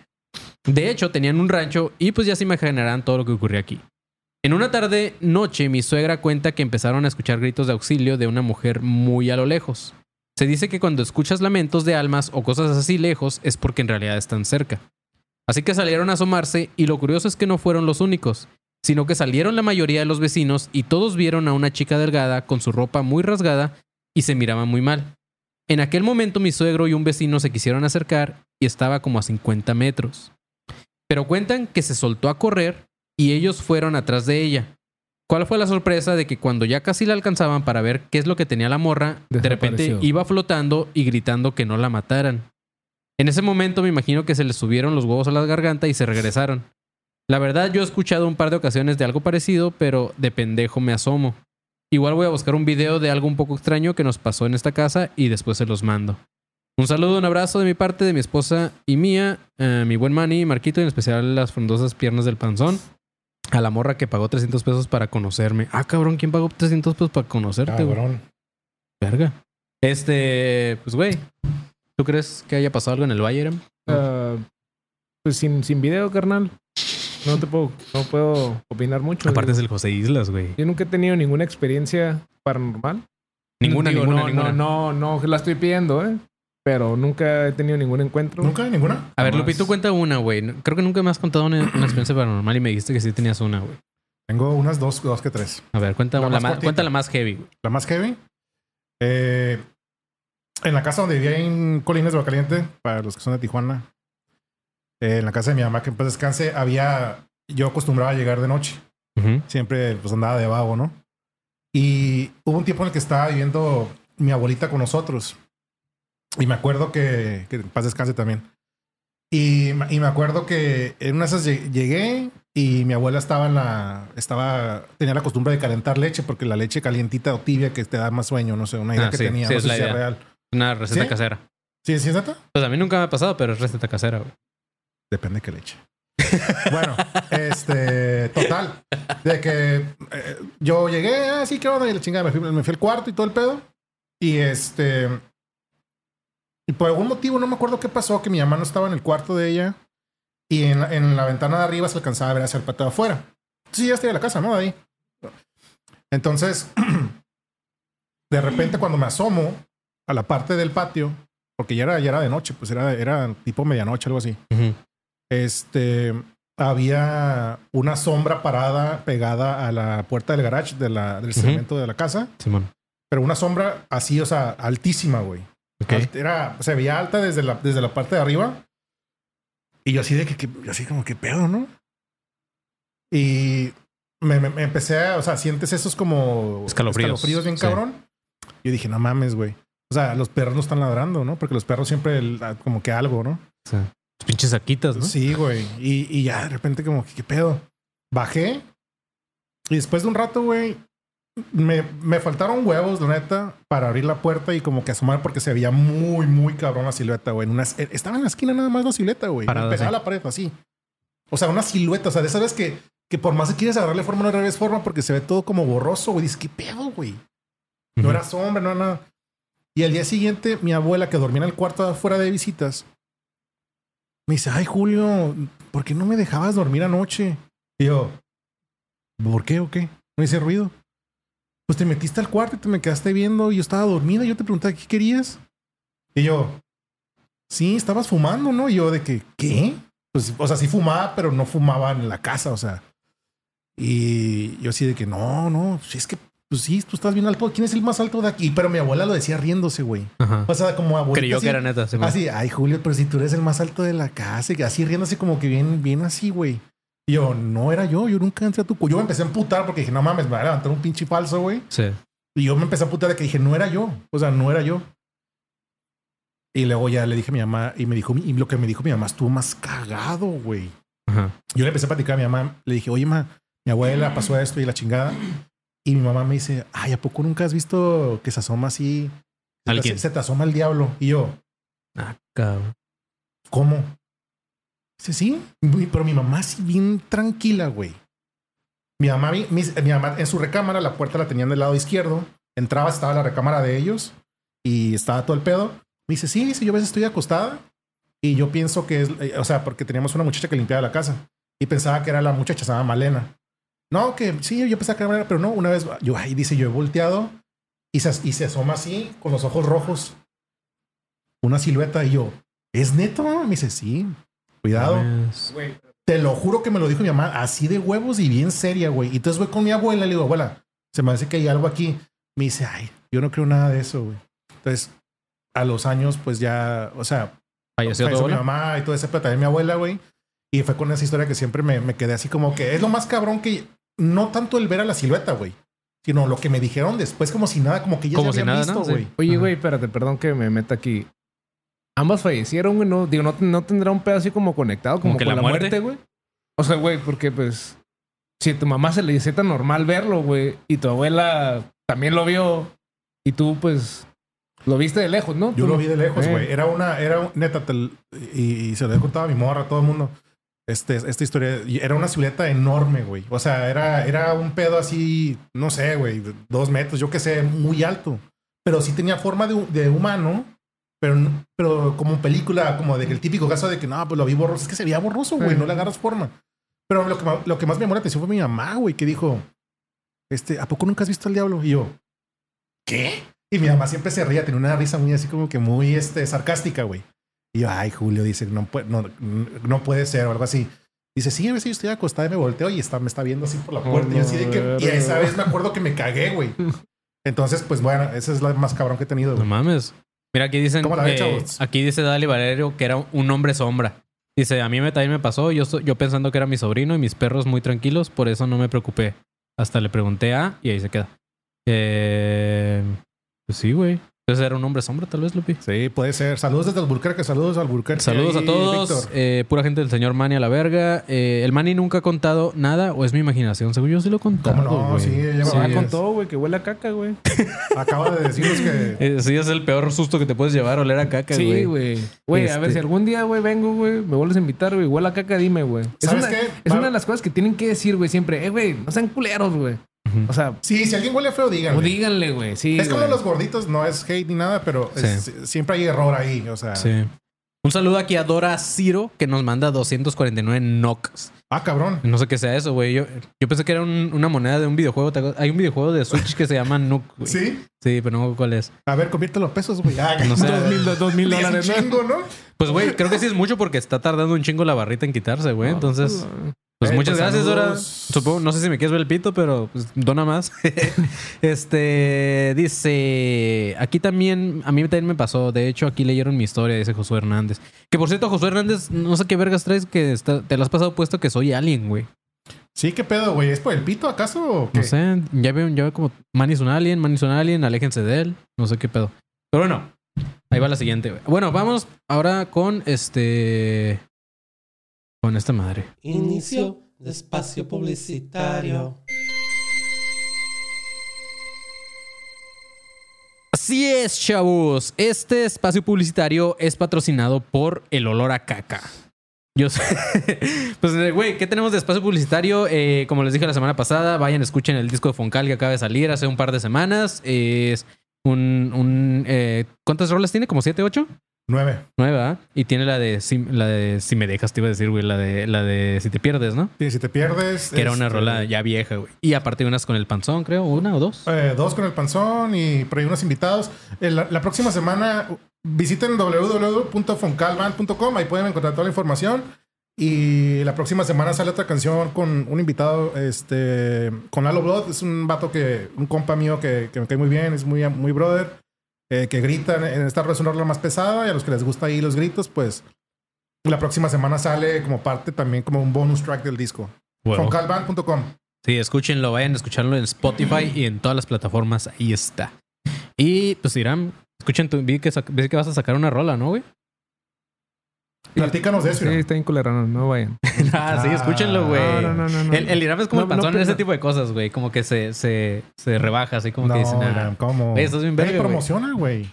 De hecho, tenían un rancho y pues ya se imaginarán todo lo que ocurrió aquí. En una tarde noche, mi suegra cuenta que empezaron a escuchar gritos de auxilio de una mujer muy a lo lejos. Se dice que cuando escuchas lamentos de almas o cosas así lejos es porque en realidad están cerca. Así que salieron a asomarse y lo curioso es que no fueron los únicos, sino que salieron la mayoría de los vecinos y todos vieron a una chica delgada con su ropa muy rasgada y se miraba muy mal. En aquel momento mi suegro y un vecino se quisieron acercar y estaba como a 50 metros. Pero cuentan que se soltó a correr y ellos fueron atrás de ella. ¿Cuál fue la sorpresa de que cuando ya casi la alcanzaban para ver qué es lo que tenía la morra, de repente iba flotando y gritando que no la mataran? En ese momento me imagino que se les subieron los huevos a la garganta y se regresaron. La verdad yo he escuchado un par de ocasiones de algo parecido, pero de pendejo me asomo. Igual voy a buscar un video de algo un poco extraño que nos pasó en esta casa y después se los mando. Un saludo, un abrazo de mi parte, de mi esposa y mía, eh, mi buen Manny, Marquito, y en especial las frondosas piernas del panzón. A la morra que pagó 300 pesos para conocerme. Ah, cabrón, ¿quién pagó 300 pesos para conocerte, güey? Cabrón. Verga. Este, pues, güey. ¿Tú crees que haya pasado algo en el Irem? Ah, pues sin, sin video, carnal. No te puedo, no puedo opinar mucho. Aparte es el José Islas, güey. Yo nunca he tenido ninguna experiencia paranormal. Ninguna, Digo, ninguna, no, ninguna. No, no, no la estoy pidiendo, ¿eh? Pero nunca he tenido ningún encuentro. ¿Nunca? ¿Ninguna? A ver, Jamás. Lupi, tú cuenta una, güey. Creo que nunca me has contado una, una experiencia paranormal y me dijiste que sí tenías una, güey. Tengo unas dos, dos que tres. A ver, cuenta La la, más cuenta la más heavy, güey. La más heavy. Eh, en la casa donde vivía en Colinas de Caliente, para los que son de Tijuana, eh, en la casa de mi mamá, que paz descanse, había. Yo acostumbraba a llegar de noche. Ujú. Siempre pues andaba de vago, ¿no? Y hubo un tiempo en el que estaba viviendo mi abuelita con nosotros. Y me acuerdo que, que paz descanse también. Y, y me acuerdo que en una de esas lle- llegué y mi abuela estaba en la, estaba, tenía la costumbre de calentar leche porque la leche calientita o tibia que te da más sueño, no sé, una idea Ah, que sí, tenía, sí, no es sé la si idea. real. Una receta ¿Sí? casera. ¿Sí, sí es neta? Pues a mí nunca me ha pasado, pero es receta casera, güey. Depende de qué leche. bueno, este, total, de que eh, yo llegué, así que onda, y la chingada, me fui, me fui al cuarto y todo el pedo. Y este, y por algún motivo, no me acuerdo qué pasó, que mi mamá no estaba en el cuarto de ella y en la, en la ventana de arriba se alcanzaba a ver hacia el patio de afuera. Sí, ya estoy en la casa, ¿no? De ahí. Entonces, de repente cuando me asomo a la parte del patio, porque ya era, ya era de noche, pues era, era tipo medianoche, algo así. Este, había una sombra parada pegada a la puerta del garage de la, del cemento de la casa. Simón. Pero una sombra así, o sea, altísima, güey. Ok. Alt- Era, se veía alta desde la, desde la parte de arriba. Y yo así de que, que- así como que pedo, ¿no? Y me, me- me empecé a, o sea, sientes esos como Escalofríos. bien Sí. cabrón. Yo dije, no mames, güey. O sea, los perros no están ladrando, ¿no? Porque los perros siempre el- como que algo, ¿no? Sí. Pinches saquitas, ¿no? Sí, güey. Y, y ya de repente como ¿qué pedo? Bajé. Y después de un rato, güey, me, me faltaron huevos, la neta, para abrir la puerta y como que asomar porque se veía muy, muy cabrón la silueta, güey. En una- eh, estaba en la esquina nada más la silueta, güey. Pegada a sí. la pared, así. O sea, una silueta. O sea, de esas veces que, que por más que quieres agarrarle forma, no agarres forma porque se ve todo como borroso, güey. Dices, ¿qué pedo, güey? No Ujú. era sombra, no era nada. Y al día siguiente, mi abuela, que dormía en el cuarto de afuera de visitas, me dice, ay, Julio, ¿por qué no me dejabas dormir anoche? Y yo, ¿por qué o qué? No hice ruido. Pues te metiste al cuarto y te me quedaste viendo y yo estaba dormida yo te preguntaba, ¿qué querías? Y yo, sí, estabas fumando, ¿no? Y yo de que, ¿qué? Pues, o sea, sí fumaba, pero no fumaba en la casa, o sea. Y yo así de que, no, no, es que, pues sí, tú estás bien alto. ¿Quién es el más alto de aquí? Pero mi abuela lo decía riéndose, güey. Ajá. O sea, como abuelita. Creyó así- que era neta. Simón. Así, ay, Julio, pero si tú eres el más alto de la casa, y así riéndose como que bien, bien así, güey. Y yo, no era yo, yo nunca entré a tu cu-". Yo me empecé a emputar porque dije, no mames, me va a levantar un pinche falso, güey. Sí. Y yo me empecé a emputar de que dije, no era yo. O sea, no era yo. Y luego ya le dije a mi mamá, y me dijo, y lo que me dijo mi mamá estuvo más cagado, güey. Ajá. Yo le empecé a platicar a mi mamá, le dije, oye, ma, mi abuela pasó esto y la chingada. Y mi mamá me dice, ay, ¿a poco nunca has visto que se asoma así? Se te- ¿Alguien? Se te asoma el diablo. Y yo, Ah, cabrón. ¿Cómo? Dice, sí, mi- pero mi mamá sí bien tranquila, güey. Mi mamá, mis- mi mamá en su recámara, la puerta la tenían del lado izquierdo. Entraba, estaba la recámara de ellos y estaba todo el pedo. Me dice, sí, dice, yo a veces estoy acostada y yo pienso que es, eh, o sea, porque teníamos una muchacha que limpiaba la casa y pensaba que era la muchacha, se llama Malena. No, que sí, yo pensaba que era pero no, una vez, yo ahí dice, yo he volteado y se, y se asoma así con los ojos rojos. Una silueta y yo, ¿es neto? Me dice, sí, cuidado. Te lo juro que me lo dijo mi mamá así de huevos y bien seria, güey. Y entonces voy con mi abuela y le digo, abuela, se me hace que hay algo aquí. Me dice, ay, yo no creo nada de eso, güey. Entonces, a los años, pues ya, o sea, Falleció falleció mi mamá y todo ese, pero también mi abuela, güey. Y fue con esa historia que siempre me, me quedé así como que es lo más cabrón que no tanto el ver a la silueta, güey, sino lo que me dijeron después, como si nada, como que ya Como se si habían nada, visto, ¿no? Sí. güey. Oye, güey, espérate, perdón que me meta aquí. Ambas fallecieron, güey. No, digo, no, no tendrá un pedo así como conectado, como, Como que con la muerte. güey. O sea, güey, porque pues. Si a tu mamá se le dice tan normal verlo, güey, y tu abuela también lo vio, y tú, pues, lo viste de lejos, ¿no? Yo lo vi de lejos, Eh. güey. Era una, era un- neta, te y, y se lo he contado a mi morra, a todo el mundo. Este, esta historia era una silueta enorme, güey. O sea, era, era un pedo así, no sé, güey, dos metros, yo qué sé, muy alto. Pero sí tenía forma de, de humano, pero, pero como película, como de que el típico caso de que no, pues lo vi borroso. Es que se veía borroso, güey, Sí. no le agarras forma. Pero lo que, lo que más me llamó la atención fue mi mamá, güey, que dijo, este, ¿a poco nunca has visto al diablo? Y yo, ¿qué? Y mi mamá siempre se reía, tenía una risa muy así como que muy este, sarcástica, güey. Y yo, ay, Julio, dice, no, puede, no, no puede ser o algo así. Dice, sí, a veces yo estoy acostada y me volteo y está, me está viendo así por la Oh, puerta. y yo así de que, y no. esa vez me acuerdo que me cagué, güey. Entonces, pues bueno, esa es la más cabrón que he tenido. No güey. mames. Mira, aquí dicen. ¿Cómo la ven, eh, aquí dice Dali Valerio que era un hombre sombra. Dice, a mí me, también me pasó, yo, yo pensando que era mi sobrino y mis perros muy tranquilos, por eso no me preocupé. Hasta le pregunté a y ahí se queda. Eh, pues sí, güey. Entonces era un hombre sombra, tal vez, Lupi. Sí, puede ser. Saludos desde Alburquerque, saludos a Alburquerque. Saludos a todos. Víctor. Eh, pura gente del señor Manny a la verga. Eh, el Manny nunca ha contado nada o es mi imaginación. Según yo sí lo he contado. ¿Cómo no? Sí, ya Sí. contó, güey, que huele a caca, güey. Acaba de decirnos que... Eh, sí, es el peor susto que te puedes llevar, oler a caca, güey. Sí, güey. Güey, a ver, Este- si algún día, güey, vengo, güey, me vuelves a invitar, güey, huele a caca, dime, güey. Es, ¿Sabes una, qué? es Va- una de las cosas que tienen que decir, güey, siempre. Eh, güey, no sean culeros, güey. O sea, Sí, si alguien huele feo, o díganle. díganle, güey. Sí, Es como los gorditos, no es hate ni nada, pero es- siempre hay error ahí. O sea, Sí. Un saludo aquí a Dora Ciro, que nos manda 249 NOCs. Ah, cabrón. No sé qué sea eso, güey. Yo, yo pensé que era un- una moneda de un videojuego. Hay un videojuego de Switch que se llama Nook, güey. ¿Sí? Sí, pero no sé cuál es. A ver, conviértelo a pesos, güey. Ah, No sé. Dos mil, dos mil y es un dólares, ¿no? chingo, ¿no? Pues, güey, creo que sí es mucho porque está tardando un chingo la barrita en quitarse, güey. Entonces, pues Eh, muchas pues, gracias, Dora. Supongo, no sé si me quieres ver el pito, pero pues, dona más. este dice: Aquí también, a mí también me pasó. De hecho, aquí leyeron mi historia, dice Josué Hernández. Que por cierto, Josué Hernández, no sé qué vergas traes que está- te lo has pasado puesto que soy alien, güey. Sí, ¿qué pedo, güey? ¿Es por el pito acaso o qué? No sé, ya veo, ya veo como Man is un alien, Man is un alien, aléjense de él. No sé qué pedo. Pero bueno, ahí va la siguiente, güey. Bueno, vamos ahora con este. Con esta madre. Inicio de espacio publicitario. Así es, chavos. Este espacio publicitario es patrocinado por el olor a caca. Yo sé. pues, eh, güey, ¿qué tenemos de espacio publicitario? Eh, como les dije la semana pasada, vayan, escuchen el disco de Foncal que acaba de salir hace un par de semanas. Es un. un eh, ¿Cuántas rolas tiene? ¿Como siete, ocho? Nueve. Nueve, ¿verdad? Y tiene la de, si, la de Si me dejas, te iba a decir, güey. La de, la de Si te pierdes, ¿no? Sí, si te pierdes. Que era una este, rola ya vieja, güey. Y aparte unas con el panzón, creo. Una o dos. eh, dos con el panzón y por ahí unos invitados. Eh, la, la próxima semana visiten www.foncalband.com. Ahí pueden encontrar toda la información. Y la próxima semana sale otra canción con un invitado, este, con Lalo Blood. Es un vato que, un compa mío que, que me cae muy bien, es muy, muy brother, eh, que grita en, esta es una rola más pesada y a los que les gusta ahí los gritos, pues la próxima semana sale como parte también como un bonus track del disco. Huevo. Foncalband.com. Sí, escúchenlo, vayan a escucharlo en Spotify y en todas las plataformas. Ahí está. Y pues Irán, escuchen, tu, vi, que vi que vas a sacar una rola, ¿no, güey? Platícanos de eso. Sí, está bien culero, no, no vayan. ah, sí, escúchenlo, güey. No, no, no, no. El, el Irán es como No, el panzón no, en ese tipo de cosas, güey. Como que se, se, se rebaja, así como no, que dicen, ah, ¿cómo? Güey, estás bien verga, güey. promociona, güey.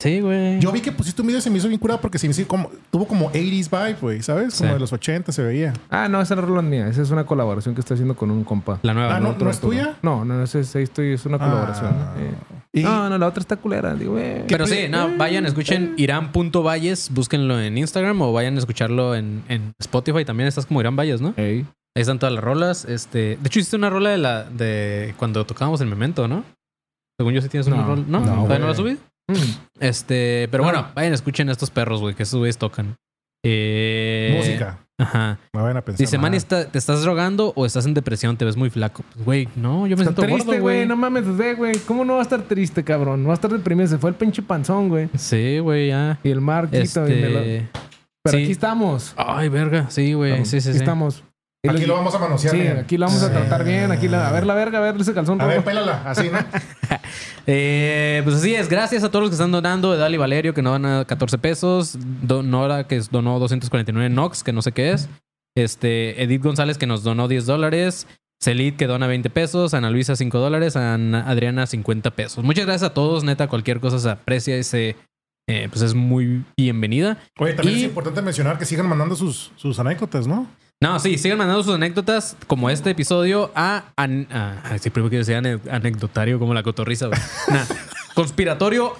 Sí, güey. Yo vi que pusiste un video y se me hizo bien curado porque se me hizo como, tuvo como 80s vibe, güey, ¿sabes? Como Sí. de los 80 se veía. Ah, no, esa no es rola mía. Esa es una colaboración que estoy haciendo con un compa. La nueva, Ah, ¿no? ¿no, ¿no es tuya? No, no, esa es, estoy, es una colaboración. Ah. eh. Y- No, no, la otra está culera. Digo, eh. Pero ¿Qué sí, no, vayan, escuchen Irán.valles, búsquenlo en Instagram o vayan a escucharlo en, en Spotify. También estás como Irán Valles, ¿no? Ey. Ahí están todas las rolas. Este, de hecho, hiciste una rola de la de cuando tocábamos el Memento, ¿no? Según yo sí tienes una No, rola. ¿No? no, ¿Todavía no la subí? Mm. Este, pero No. bueno, vayan, escuchen a estos perros, güey, que esos güeyes tocan. Eh, Música. Ajá. Me van a pensar. Dice. Manny, ¿está- ¿te estás drogando o estás en depresión? Te ves muy flaco. Pues, güey, no, yo me Está siento triste, gordo, güey. No mames, güey. ¿Cómo no va a estar triste, cabrón? No va a estar deprimido. Se fue el pinche panzón, güey. Sí, güey, ya. Y el marquito. y me lo- Este... Pero sí. aquí estamos. Ay, verga. Sí, güey. Sí, sí, aquí sí. estamos. Aquí lo vamos a manosear. Sí, miren. aquí lo vamos a tratar bien. Aquí la... A ver la verga, a ver ese calzón. A ver, rojo. pélala, así, ¿no? Eh, pues así es, gracias a todos los que están donando. Edal y Valerio, que no dan 14 pesos. Don- Nora, que donó 249 NOX, que no sé qué es. Este, Edith González, que nos donó 10 dólares. Celit, que dona 20 pesos. Ana Luisa, 5 dólares. Ana Adriana, 50 pesos. Muchas gracias a todos, neta. Cualquier cosa se aprecia y se, eh, pues es muy bienvenida. Oye, también Y- es importante mencionar que sigan mandando sus, sus anécdotas, ¿no? No, sí, sigan mandando sus anécdotas como este episodio a. an- a- ay, sí, primero quiero decir ane- anecdotario como la cotorriza. Nah, conspiratorio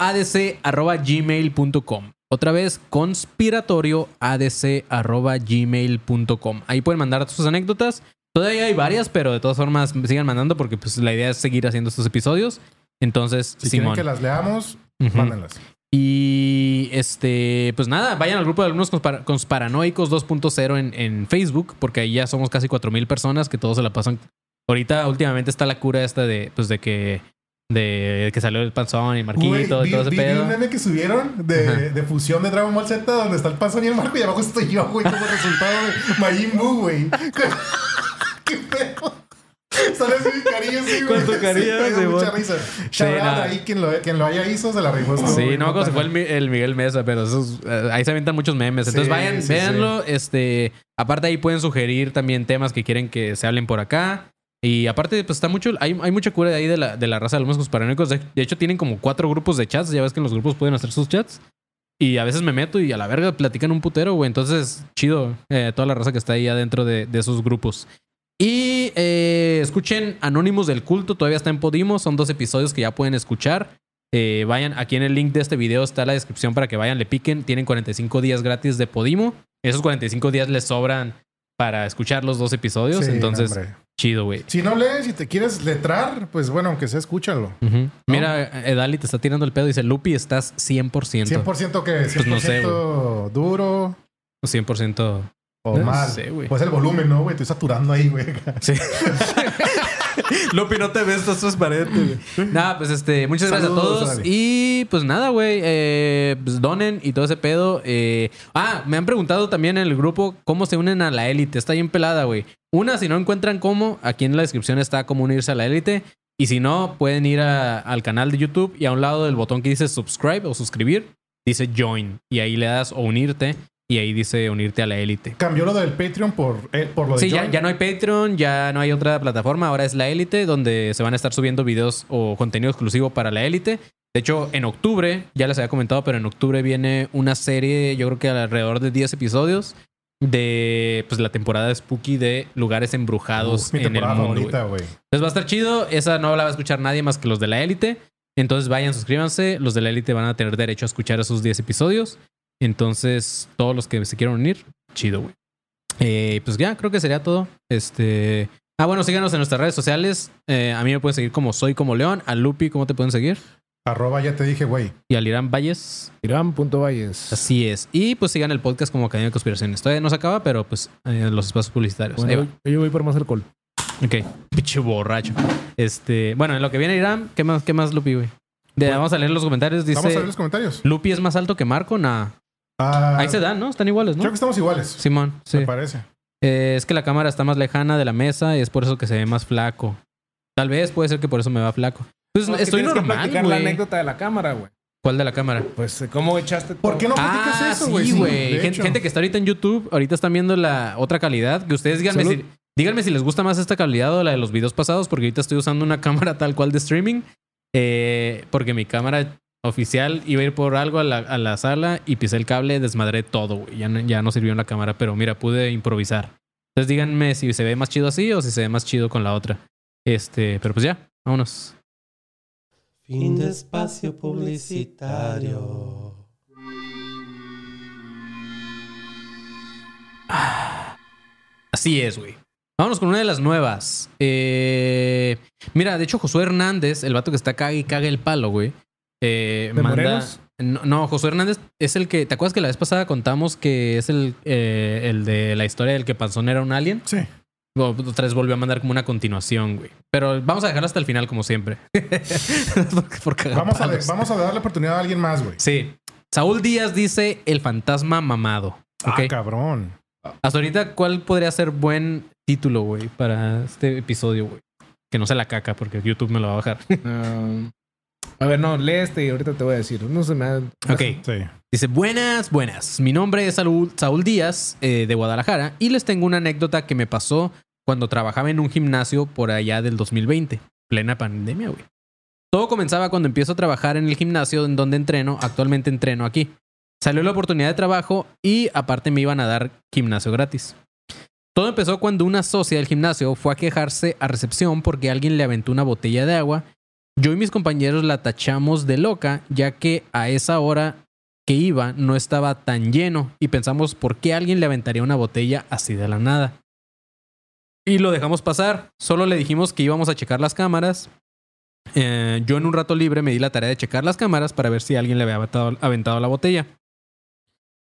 gmail.com. Otra vez, conspiratorio gmail.com. Ahí pueden mandar sus anécdotas. Todavía hay varias, pero de todas formas sigan mandando porque pues la idea es seguir haciendo estos episodios. Entonces, Si Simón. quieren que las leamos, Ujú. mándenlas. Y este, pues nada, vayan al grupo de alumnos conspar- conspiranoicos 2.0 en, en Facebook, porque ahí ya somos casi 4000 personas que todos se la pasan. Ahorita, últimamente está la cura esta de, pues de que, de que salió el panzón y Marquito Güey, y todo vi, ese vi- vi pedo. un meme que subieron de, de fusión de Dragon Ball Z donde está el panzón y el marco y abajo estoy yo, güey, como resultado de Majin Buu, güey. ¿Qué pedo? Sale así mi cariño, sí, güey. Con tu carillo, Sí, sí, mucha risa. Nada. ahí quien lo, quien lo haya hizo, se la rifó. Sí, no me si fue el, Mi- el Miguel Mesa, pero esos, eh, ahí se avientan muchos memes. Entonces Sí, vayan, sí, véanlo. Este, aparte ahí pueden sugerir también temas que quieren que se hablen por acá. Y aparte, pues está mucho, hay, hay mucha cura de ahí de la, de la raza de los moscos paranoicos. De, de hecho, tienen como cuatro grupos de chats. Ya ves que en los grupos pueden hacer sus chats. Y a veces me meto y a la verga platican un putero, güey. Entonces, chido. eh, toda la raza que está ahí adentro de, de esos grupos. Y eh, escuchen Anónimos del Culto. Todavía está en Podimo. Son dos episodios que ya pueden escuchar. Eh, vayan, aquí en el link de este video está la descripción para que vayan, le piquen. Tienen 45 días gratis de Podimo. Esos 45 días les sobran para escuchar los dos episodios. Sí, Entonces, hombre. chido, güey. Si no lees y te quieres letrar, pues bueno, aunque sea, escúchalo. Mira, Edali te está tirando el pedo. Dice, Lupi, estás 100%. 100% que 100% Pues no sé, duro 100%. O No mal. sé, güey. pues el volumen, ¿no, güey? Estoy saturando ahí, güey. Sí. Lupi, no te ves, estás transparente, güey. Nada, pues este, muchas gracias a todos. Y pues nada, güey. eh, pues donen y todo ese pedo. eh. Ah, me han preguntado también en el grupo cómo se unen a la élite. Está bien pelada, güey. Una, si no encuentran cómo, aquí en la descripción está cómo unirse a la élite. Y si no, pueden ir a- al canal de YouTube y a un lado del botón que dice subscribe o suscribir, dice join. Y ahí le das o unirte. Y ahí dice unirte a la élite. Cambió lo del Patreon por, eh, por lo de Sí, ya, ya no hay Patreon, ya no hay otra plataforma, ahora es la élite, donde se van a estar subiendo videos o contenido exclusivo para la élite. De hecho, en octubre, ya les había comentado, pero en octubre viene una serie, yo creo que alrededor de 10 episodios, de pues la temporada de Spooky de lugares embrujados en el mundo. güey. Entonces va a estar chido, esa no la va a escuchar nadie más que los de la élite. Entonces vayan, suscríbanse, los de la élite van a tener derecho a escuchar esos 10 episodios. Entonces, todos los que se quieran unir, chido, güey. Eh, pues ya, creo que sería todo. Este. Ah, bueno, síganos en nuestras redes sociales. Eh, a mí me pueden seguir como Soy Como León. A Lupi, ¿cómo te pueden seguir? Arroba, ya te dije, güey. Y al Irán Valles. Irán.valles. Así es. Y pues sigan el podcast como Academia de Conspiraciones. Todavía no se acaba, pero pues eh, los espacios publicitarios. Ahí yo voy por más alcohol. Ok. Pinche borracho. Este. Bueno, en lo que viene Irán, ¿qué más, qué más Lupi, güey? De- vamos a leer los comentarios. Dice. Vamos a ver los comentarios. Lupi es más alto que Marco, nah. Ah, Ahí se dan, ¿no? Están iguales, ¿no? Creo que estamos iguales. Simón, sí. Me parece. Eh, es que la cámara está más lejana de la mesa y es por eso que se ve más flaco. Tal vez puede ser que por eso me va flaco. Pues No, es que estoy que normal, platicar la anécdota de la cámara, güey. ¿Cuál de la cámara? Pues, eh, ¿cómo echaste todo? ¿Por qué no platicas Ah, eso, güey? sí, güey. gente, que está ahorita en YouTube, ahorita están viendo la otra calidad. Que ustedes díganme Salud. si, díganme si les gusta más esta calidad o la de los videos pasados, porque ahorita estoy usando una cámara tal cual de streaming. Eh, porque mi cámara oficial iba a ir por algo a la, a la sala y pisé el cable, desmadré todo, güey. Ya, no- ya no sirvió en la cámara, pero mira, pude improvisar. Entonces díganme si se ve más chido así o si se ve más chido con la otra. Este, pero pues ya, vámonos. Fin de espacio publicitario. Así es, güey. Vámonos con una de las nuevas. Eh, mira, de hecho, Josué Hernández, el vato que está caga y caga el palo, güey. Eh, ¿De manda- Morelos? No, no, Josué Hernández es el que. ¿Te acuerdas que la vez pasada contamos que es el, eh, el de la historia del que Panzón era un alien? Sí. O- Otra vez volvió a mandar como una continuación, güey. Pero vamos a dejarlo hasta el final, como siempre. por, por cagar Vamos a, vamos a darle oportunidad a alguien más, güey. Sí. Saúl Díaz dice el fantasma mamado. Ah, cabrón. Hasta ahorita, ¿cuál podría ser buen título, güey, para este episodio, güey? Que no sea la caca, porque YouTube me lo va a bajar. Ah, a ver, no, lee este y ahorita te voy a decir. No se me ha... ok. Sí. Dice, buenas, buenas. Mi nombre es Saúl, Saúl Díaz, eh, de Guadalajara, y les tengo una anécdota que me pasó cuando trabajaba en un gimnasio por allá del 2020, plena pandemia, güey. Todo comenzaba cuando empiezo a trabajar en el gimnasio en donde entreno, actualmente entreno aquí. Salió la oportunidad de trabajo y aparte me iban a dar gimnasio gratis. Todo empezó cuando una socia del gimnasio fue a quejarse a recepción porque alguien le aventó una botella de agua. Yo y mis compañeros la tachamos de loca, ya que a esa hora que iba no estaba tan lleno y pensamos por qué alguien le aventaría una botella así de la nada. Y lo dejamos pasar. Solo le dijimos que íbamos a checar las cámaras. Eh, yo en un rato libre me di la tarea de checar las cámaras para ver si alguien le había aventado, aventado la botella.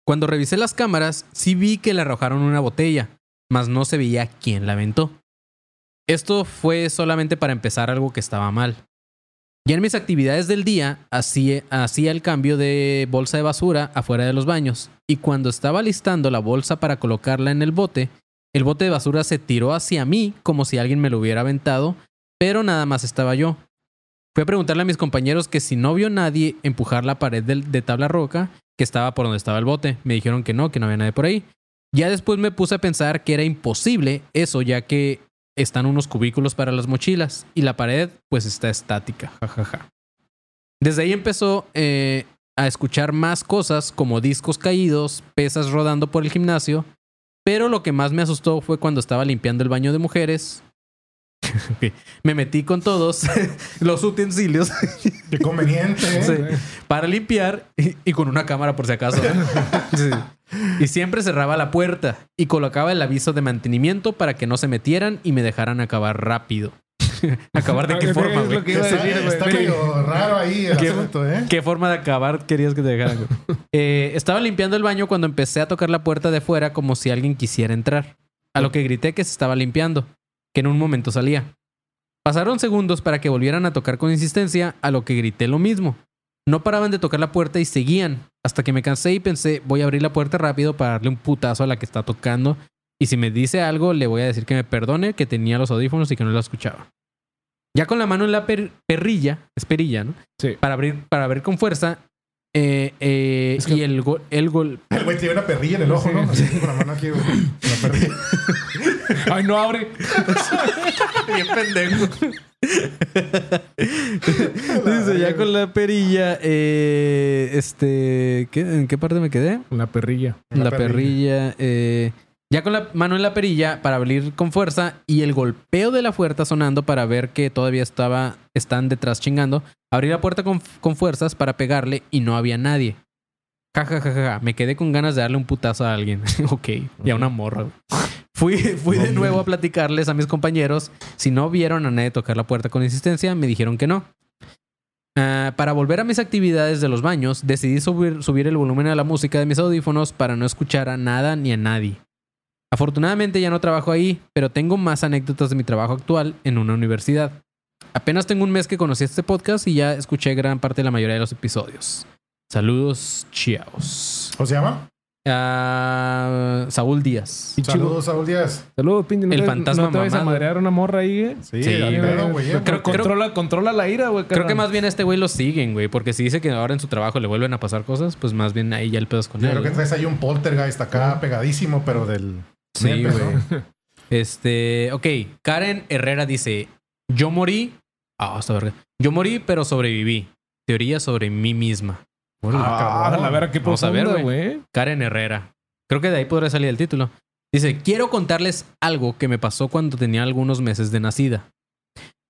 Cuando revisé las cámaras, sí vi que le arrojaron una botella, mas no se veía quién la aventó. Esto fue solamente para empezar algo que estaba mal. Ya en mis actividades del día hacía, el cambio de bolsa de basura afuera de los baños y cuando estaba listando la bolsa para colocarla en el bote, el bote de basura se tiró hacia mí como si alguien me lo hubiera aventado, pero nada más estaba yo. Fui a preguntarle a mis compañeros que si no vio nadie empujar la pared del- de, tabla roca que estaba por donde estaba el bote. Me dijeron que no, que no había nadie por ahí. Ya después me puse a pensar que era imposible eso, ya que están unos cubículos para las mochilas y la pared pues está estática. jajaja. Desde ahí empezó eh, a escuchar más cosas como discos caídos, pesas rodando por el gimnasio, pero lo que más me asustó fue cuando estaba limpiando el baño de mujeres. Me metí con todos los utensilios Qué conveniente, ¿eh? Sí. para limpiar y, y con una cámara por si acaso. Sí. Y siempre cerraba la puerta y colocaba el aviso de mantenimiento para que no se metieran y me dejaran acabar rápido. ¿Acabar de qué forma, güey? Está, medio raro ahí el ¿Qué- asunto, ¿eh? ¿Qué forma de acabar querías que te dejaran? Eh, estaba limpiando el baño cuando empecé a tocar la puerta de fuera como si alguien quisiera entrar. A lo que grité que se estaba limpiando, que en un momento salía. Pasaron segundos para que volvieran a tocar con insistencia, a lo que grité lo mismo. No paraban de tocar la puerta y seguían, hasta que me cansé y pensé, voy a abrir la puerta rápido para darle un putazo a la que está tocando. Y si me dice algo, le voy a decir que me perdone, que tenía los audífonos y que no la escuchaba. Ya con la mano en la per- perrilla, es perilla, ¿no? Sí. para abrir, para abrir con fuerza. Eh, eh, Es que- Y el gol, el gol. El güey tiene una perrilla en el ojo, ¿no? Así con la mano aquí, güey. Una perrilla. Ay, no abre. Bien pendejo. Dice, ya con la perilla. eh, este. ¿qué- ¿En qué parte me quedé? La perrilla. La, La perrilla. eh, ya con la mano en la perilla para abrir con fuerza y el golpeo de la puerta sonando para ver que todavía estaba, están detrás chingando. Abrí la puerta con, con fuerzas para pegarle y no había nadie. Ja, ja, ja, ja. Me quedé con ganas de darle un putazo a alguien. ok, y a una morra. Fui, fui de nuevo a platicarles a mis compañeros. Si no vieron a nadie tocar la puerta con insistencia, me dijeron que no. Ah, para volver a mis actividades de los baños, decidí subir, subir el volumen a la música de mis audífonos para no escuchar a nada ni a nadie. Afortunadamente ya no trabajo ahí, pero tengo más anécdotas de mi trabajo actual en una universidad. Apenas tengo un mes que conocí este podcast y ya escuché gran parte de la mayoría de los episodios. Saludos, chiaos. ¿Cómo se llama? Ah, Saúl Díaz. Saludos, Saúl Díaz. Saludos. No El te- fantasma No te vayas a madrear una morra ahí, güey. Sí, Sí, güey. pedo, güey. Creo- controla, controla la ira, güey. Creo que más bien a este güey lo siguen, güey, porque si dice que ahora en su trabajo le vuelven a pasar cosas, pues más bien ahí ya el pedo es con Yo él. creo que traes ahí un poltergeist acá pegadísimo, pero del... Sí, güey. Este, ok, Karen Herrera dice, yo morí, ah, hasta verga. Yo morí, pero sobreviví. Teoría sobre mí misma. Ah, Ah, cabrón. la verdad, qué Vamos a ver, güey. Karen Herrera. Creo que de ahí podría salir el título. Dice, quiero contarles algo que me pasó cuando tenía algunos meses de nacida.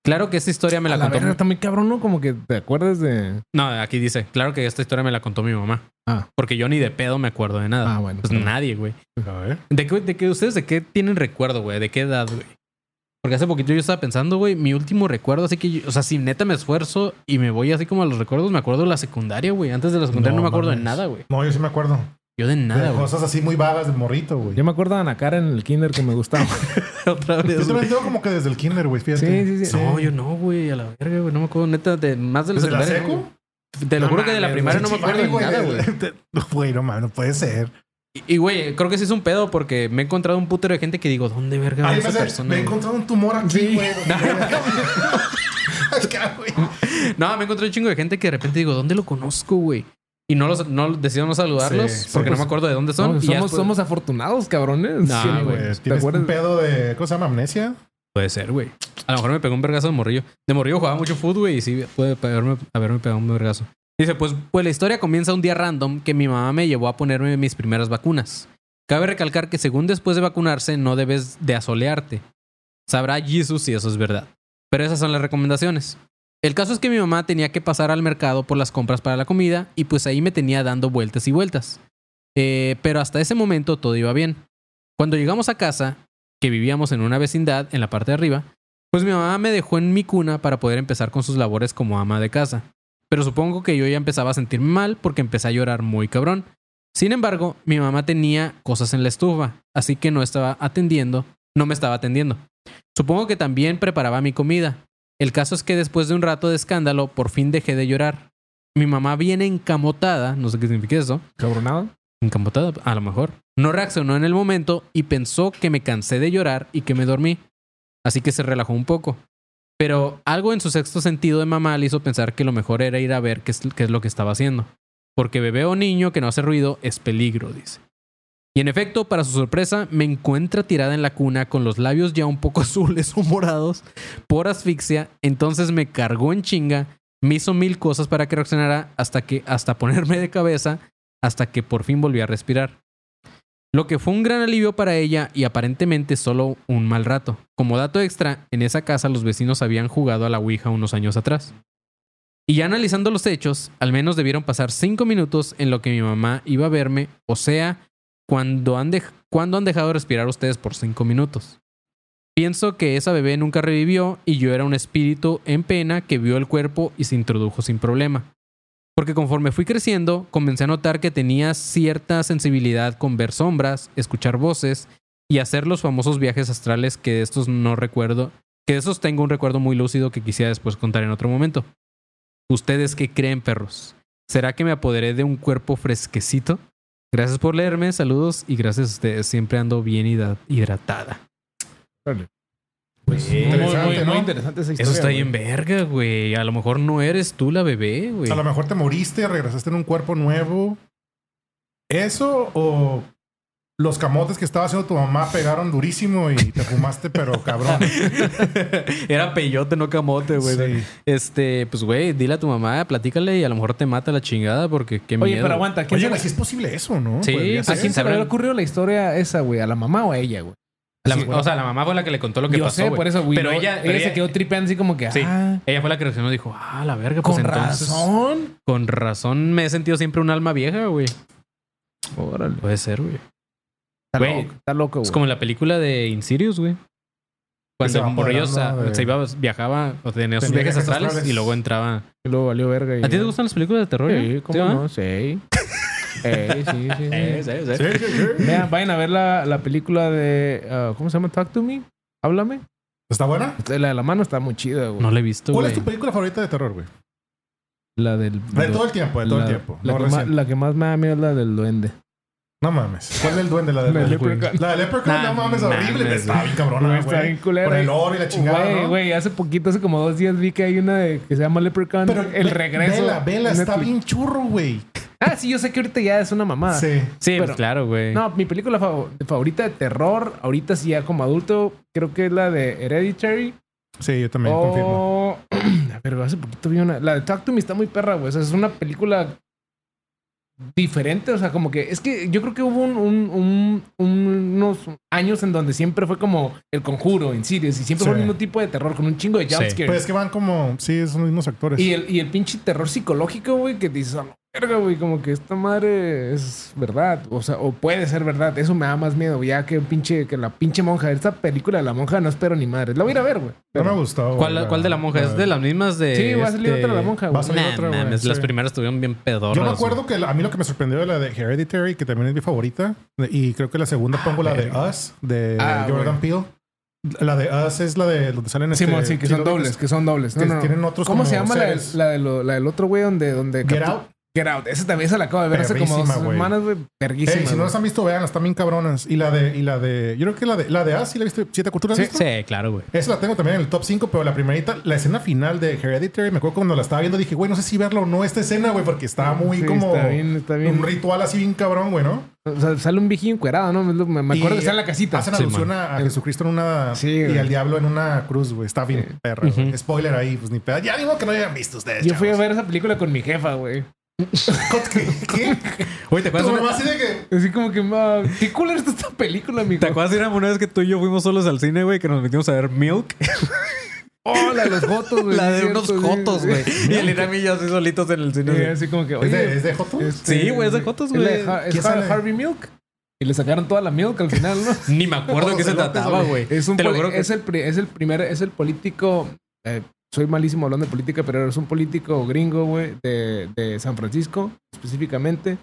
Claro que esta historia me la, A la contó. verga, está muy cabrón, ¿no? Como que te acuerdas de... No, aquí dice, claro que esta historia me la contó mi mamá. Ah. Porque yo ni de pedo me acuerdo de nada. Ah, bueno. Pues nadie, güey. A ver. ¿De qué, de qué ustedes de qué tienen recuerdo, güey? ¿De qué edad, güey? Porque hace poquito yo estaba pensando, güey, mi último recuerdo, así que, yo- o sea, si neta me esfuerzo y me voy así como a los recuerdos, me acuerdo de la secundaria, güey. Antes de la secundaria no, No me acuerdo de nada, güey. No, yo sí me acuerdo. Yo de nada, güey. cosas así muy vagas de morrito, güey. Yo me acuerdo de Ana Karen en el kinder que me gustaba. Otra vez, Yo también tengo como que desde el kinder, güey, fíjate. Sí, sí, sí. No, yo no, güey, a la verga, güey. No me acuerdo neta de más de la ¿Desde la secu? Te lo juro que de la primaria no me acuerdo de güey, nada, güey. Güey, no mames, no puede ser. Y, güey, creo que sí es un pedo porque me he encontrado un putero de gente que digo, ¿dónde verga va Ay, esa persona? me he encontrado un tumor aquí, güey. No, me encontré un chingo de gente que de repente digo, ¿dónde lo conozco, güey? Y no los, no decido no saludarlos Sí, sí, porque pues, no me acuerdo de dónde son. No, y somos, después- somos afortunados, cabrones. No, Sí, güey, ¿Te Tienes acuerdas? un pedo de... ¿Cómo se llama? ¿Amnesia? Puede ser, güey. A lo mejor me pegó un vergazo de morrillo. De morrillo jugaba mucho fútbol, güey, y sí puede pegarme, haberme pegado un vergazo. Dice, pues, pues la historia comienza un día random que mi mamá me llevó a ponerme mis primeras vacunas. Cabe recalcar que según después de vacunarse no debes de asolearte. Sabrá Jesus si eso es verdad. Pero esas son las recomendaciones. El caso es que mi mamá tenía que pasar al mercado por las compras para la comida y pues ahí me tenía dando vueltas y vueltas. Eh, pero hasta ese momento todo iba bien. Cuando llegamos a casa, que vivíamos en una vecindad en la parte de arriba, pues mi mamá me dejó en mi cuna para poder empezar con sus labores como ama de casa. Pero supongo que yo ya empezaba a sentirme mal porque empecé a llorar muy cabrón. Sin embargo, mi mamá tenía cosas en la estufa, así que no estaba atendiendo, no me estaba atendiendo. Supongo que también preparaba mi comida. El caso es que después de un rato de escándalo, por fin dejé de llorar. Mi mamá viene encamotada, no sé qué significa eso, ¿Cabronado? Encamotada, a lo mejor. No reaccionó en el momento y pensó que me cansé de llorar y que me dormí. Así que se relajó un poco. Pero algo en su sexto sentido de mamá le hizo pensar que lo mejor era ir a ver qué es, qué es lo que estaba haciendo. Porque bebé o niño que no hace ruido es peligro, dice. Y en efecto, para su sorpresa, me encuentra tirada en la cuna con los labios ya un poco azules o morados por asfixia. Entonces me cargó en chinga, me hizo mil cosas para que reaccionara hasta que hasta ponerme de cabeza hasta que por fin volví a respirar. Lo que fue un gran alivio para ella y aparentemente solo un mal rato. Como dato extra, en esa casa los vecinos habían jugado a la Ouija unos años atrás. Y ya analizando los hechos, al menos debieron pasar cinco minutos en lo que mi mamá iba a verme, o sea, cuando han, han dejado de respirar ustedes por cinco minutos. Pienso que esa bebé nunca revivió y yo era un espíritu en pena que vio el cuerpo y se introdujo sin problema. Porque conforme fui creciendo, comencé a notar que tenía cierta sensibilidad con ver sombras, escuchar voces y hacer los famosos viajes astrales que de estos no recuerdo, que de esos tengo un recuerdo muy lúcido que quisiera después contar en otro momento. ¿Ustedes qué creen, perros? ¿Será que me apoderé de un cuerpo fresquecito? Gracias por leerme, saludos y gracias a ustedes. Siempre ando bien hidra- hidratada. Pues, Muy, interesante, muy, ¿no? muy interesante esa historia. Eso está bien verga, güey. A lo mejor no eres tú la bebé, güey. A lo mejor te moriste, regresaste en un cuerpo nuevo. ¿Eso o los camotes que estaba haciendo tu mamá pegaron durísimo y te fumaste, pero cabrón? Era peyote, no camote, güey. Sí. Este, pues, güey, dile a tu mamá, platícale y a lo mejor te mata la chingada porque qué Oye, miedo. pero aguanta. ¿a quién, Oye, se, si es posible eso, ¿no? Sí, Podría ¿a ¿a ser. quién se había ocurrido la historia esa, güey? ¿A la mamá o a ella, güey? La- Sí, güey. o sea, la mamá fue la que le contó lo que Yo pasó. sé, por eso, güey. Pero no, ella, se quedó tripeando así como que, Sí. ah, ella fue la que reaccionó y dijo, ah, la verga, pues con entonces. razón. Con razón me he sentido siempre un alma vieja, güey. Órale. Puede ser, güey. Está Güey, loco, está loco, Es como en la película de Insidious, güey. Cuando Se el morrillo se, iba, viajaba, o tenía sus viajes viajes astrales, astrales. y luego entraba. Y luego valió verga. y- ¿A ti te gustan las películas de terror? Sí, no? ¿cómo no? Sí. Eh, sí, sí, sí. Eh, sí, sí. Sí, sí. Vean, vayan a ver la, la película de... ah, ¿Cómo se llama? Talk to Me. Háblame. ¿Está buena? La de la mano está muy chida, güey. No la he visto, ¿Cuál güey. es tu película favorita de terror, güey? La del... De todo el tiempo, de todo el tiempo. La, No que más, la que más me da miedo es la del duende. No mames. ¿Cuál es el duende? La de La Leprechaun. La de Leprechaun, Nah, no mames, horrible. mames, Está bien cabrona, Güey, está bien culera. Con el oro y la chingada, Güey, ¿no? güey, hace poquito, hace como dos días vi que hay una de, que se llama Leprechaun. Pero el ve- regreso. Vela, vela, está Netflix. bien churro, güey. Ah, sí, yo sé que ahorita ya es una mamada. Sí. Sí, pues claro, güey. No, mi película fav- favorita de terror, ahorita sí ya como adulto, creo que es la de Hereditary. Sí, yo también confirmo. o... Pero hace poquito vi una... La de Talk to Me está muy perra, güey. O sea, es una película diferente. O sea, como que... Es que yo creo que hubo un- un- un- unos años en donde siempre fue como El Conjuro, Insidious. Y siempre fue Sí. el mismo tipo de terror, con un chingo de Sí. jumpscares. Pues es que van como... Sí, son los mismos actores. Y el, y el pinche terror psicológico, güey, que dices, la verga, güey, como que esta madre es verdad. O sea, o puede ser verdad. Eso me da más miedo, ya que pinche, que la pinche monja. Esta película de la monja no espero ni madre. La voy a ir a ver, güey. No me gustó. güey, ¿Cuál, cuál de la monja? ¿Es de las mismas de. Sí, va a salir otra de la monja, Va güey. a salir Nah, otra, güey, mames, las sí. primeras estuvieron bien pedorras. Yo me güey. acuerdo que la- a mí lo que me sorprendió de la de Hereditary, que también es mi favorita, y creo que la segunda pongo la de. Us, de Ah, Jordan Peele. La de Us es la de donde salen Sí, este, sí, que son dobles, que son dobles. No, que no, no. tienen otros ¿Cómo se llama la, del- seres. la, de lo- la del otro güey donde... donde Get Out. Get Out. Esa también se la acabo de ver hace como dos semanas, güey. Verguísima. Ey, si no las han visto, vean, están bien cabronas. Y la de, y la de, yo creo que la de, la de Us, ¿sí la viste? ¿Siete culturas? Sí. visto? Sí, claro, güey. Esa la tengo también en el top 5, pero la primerita, la escena final de Hereditary, me acuerdo cuando la estaba viendo, dije, güey, no sé si verla o no esta escena, güey, porque estaba muy Sí, como Está bien, está bien. un ritual así bien cabrón, güey, ¿no? O sea, sale un viejillo encuerado, ¿no? Me me acuerdo Y que está en la casita. Hacen Sí, alusión man. a, a Jesucristo en una Sí, y güey. al diablo en una cruz, güey. Está bien Sí. perra. Spoiler ahí, pues ni pedo. Ya digo que no hayan visto ustedes. Yo fui a ver esa película con mi jefa, güey. ¿Qué? ¿Qué? Oye, ¿te Tu acuerdas, mamá una- así de que... Así como que, ma, qué cool está esta película, amigo. ¿te acuerdas Irán, una vez que tú y yo fuimos solos al cine, güey? Que nos metimos a ver Milk. Oh, la de los jotos, güey. la de unos cierto, jotos, sí. güey. Y el Irán y yo así solitos en el cine. Sí, güey. así como que, ¿Es de, ¿Es de Joto? este, Sí, güey, es de jotos, güey. de Har- ¿Quién Es Har- sale? Harvey Milk. Y le sacaron toda la milk al final, ¿no? Ni me acuerdo de qué se trataba, güey. Es un Te lo poli- juro que- es el pri- es el primer es el político eh, soy malísimo hablando de política, pero es un político gringo, güey, de, de San Francisco, específicamente.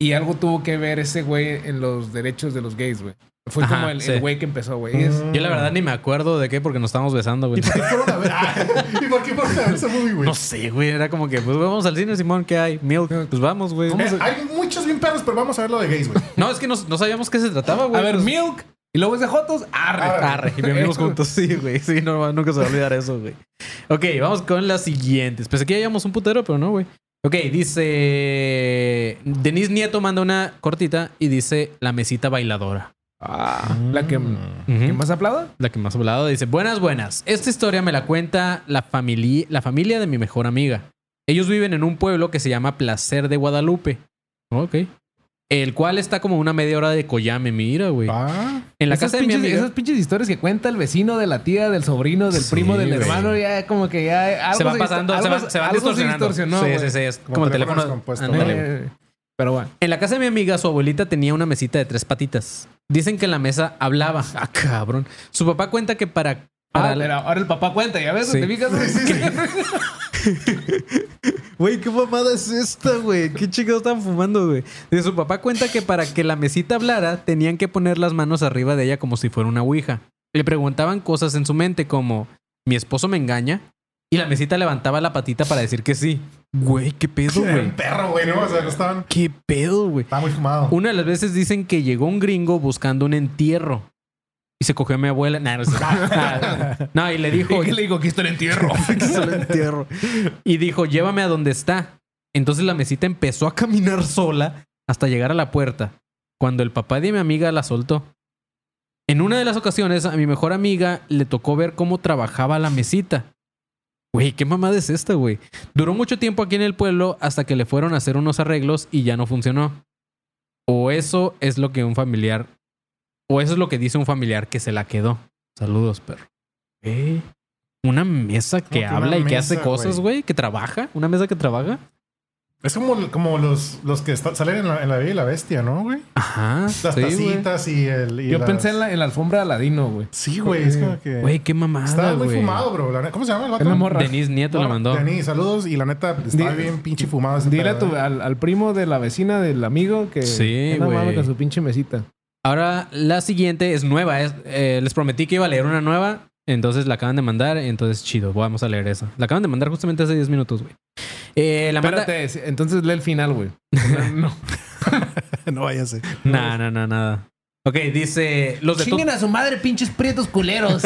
Y algo tuvo que ver ese güey en los derechos de los gays, güey. Fue Ajá, como el sí. güey que empezó, güey. Es- Mm. Yo la verdad ni me acuerdo de qué porque nos estábamos besando, güey. ¿Y por qué fueron a ver? Ah, ¿Y por qué fueron a ver ese movie, güey? No sé, güey. Era como que, pues vamos al cine, Simón, ¿qué hay? Milk. Pues vamos, güey. Eh, hay muchos bien perros, pero vamos a ver lo de gays, güey. No, es que no, no sabíamos qué se trataba, güey. a ver, Pues- milk. Y luego es de Jotos. Arre. Arre. Y vivimos juntos, sí, güey. Sí, no, nunca se va a olvidar eso, güey. Ok, vamos con las siguientes. Pensé que ya llevamos un putero, pero no, güey. Ok, dice. Denise Nieto manda una cortita y dice la mesita bailadora. Ah, la que, Mm. que más aplauda. La que más hablado dice: Buenas, buenas. Esta historia me la cuenta la, famili- la familia de mi mejor amiga. Ellos viven en un pueblo que se llama Placer de Guadalupe. Ok. El cual está como una media hora de Koyame, mira, güey. Ah, En la casa de mi pinches, amiga Esas pinches historias que cuenta el vecino de la tía, del sobrino, del Sí, primo, del güey. hermano, ya como que ya algo se va pasando, se, se van algo distorsionando. sí, sí, sí, es Como como, el teléfono Pero bueno. En la casa de mi amiga, su abuelita tenía una mesita de tres patitas. Dicen que en la mesa hablaba. Ah, cabrón. Su papá cuenta que para. para Ah, pero ahora el papá cuenta, ¿ya ves? Sí. ¿Te fijas? Güey, qué mamada es esta, güey. Qué chingados estaban fumando, güey. De su papá cuenta que para que la mesita hablara, tenían que poner las manos arriba de ella como si fuera una ouija. Le preguntaban cosas en su mente como: ¿Mi esposo me engaña? Y la mesita levantaba la patita para decir que sí. Güey, qué pedo, güey. un perro, güey, ¿no? O sea, no estaban. Qué pedo, güey. Estaba muy fumado. Una de las veces dicen que llegó un gringo buscando un entierro. Y se cogió a mi abuela. Nah, no, y le dijo... ¿Y qué le digo? Aquí está el entierro. Y dijo, llévame a donde está. Entonces la mesita empezó a caminar sola hasta llegar a la puerta. Cuando el papá de mi amiga la soltó. En una de las ocasiones, a mi mejor amiga le tocó ver cómo trabajaba la mesita. Güey, ¿qué mamada es esta, güey? Duró mucho tiempo aquí en el pueblo hasta que le fueron a hacer unos arreglos y ya no funcionó. O eso es lo que un familiar... O eso es lo que dice un familiar que se la quedó. Saludos, perro. Eh, Una mesa que habla y que hace cosas, güey. Que trabaja. Una mesa que trabaja. Es como, como los, los que está- salen en la, en la Bella y la Bestia, ¿no, güey? Ajá. Las sí, tacitas y el. y Yo las- pensé en la, en la alfombra de Aladino, güey. Sí, güey, es como que. Güey, qué mamada, Estaba muy fumado, bro. la. ¿Cómo se llama el vato? Morra. Denise Nieto la mandó. Denis, saludos. Y la neta, estaba bien pinche fumado ese Dile pedo, a tu- eh. al, al primo de la vecina del amigo que Sí, no güey. con su pinche mesita. Ahora, la siguiente es nueva. es- eh, les prometí que iba a leer una nueva. Entonces la acaban de mandar. Entonces, chido. Vamos a leer esa. La acaban de mandar justamente hace 10 minutos, güey. Eh, la. Espérate, entonces lee el final, güey. No. no ser. No, no, no, nada. Ok, dice... Los de Chinguen a su madre, pinches prietos culeros.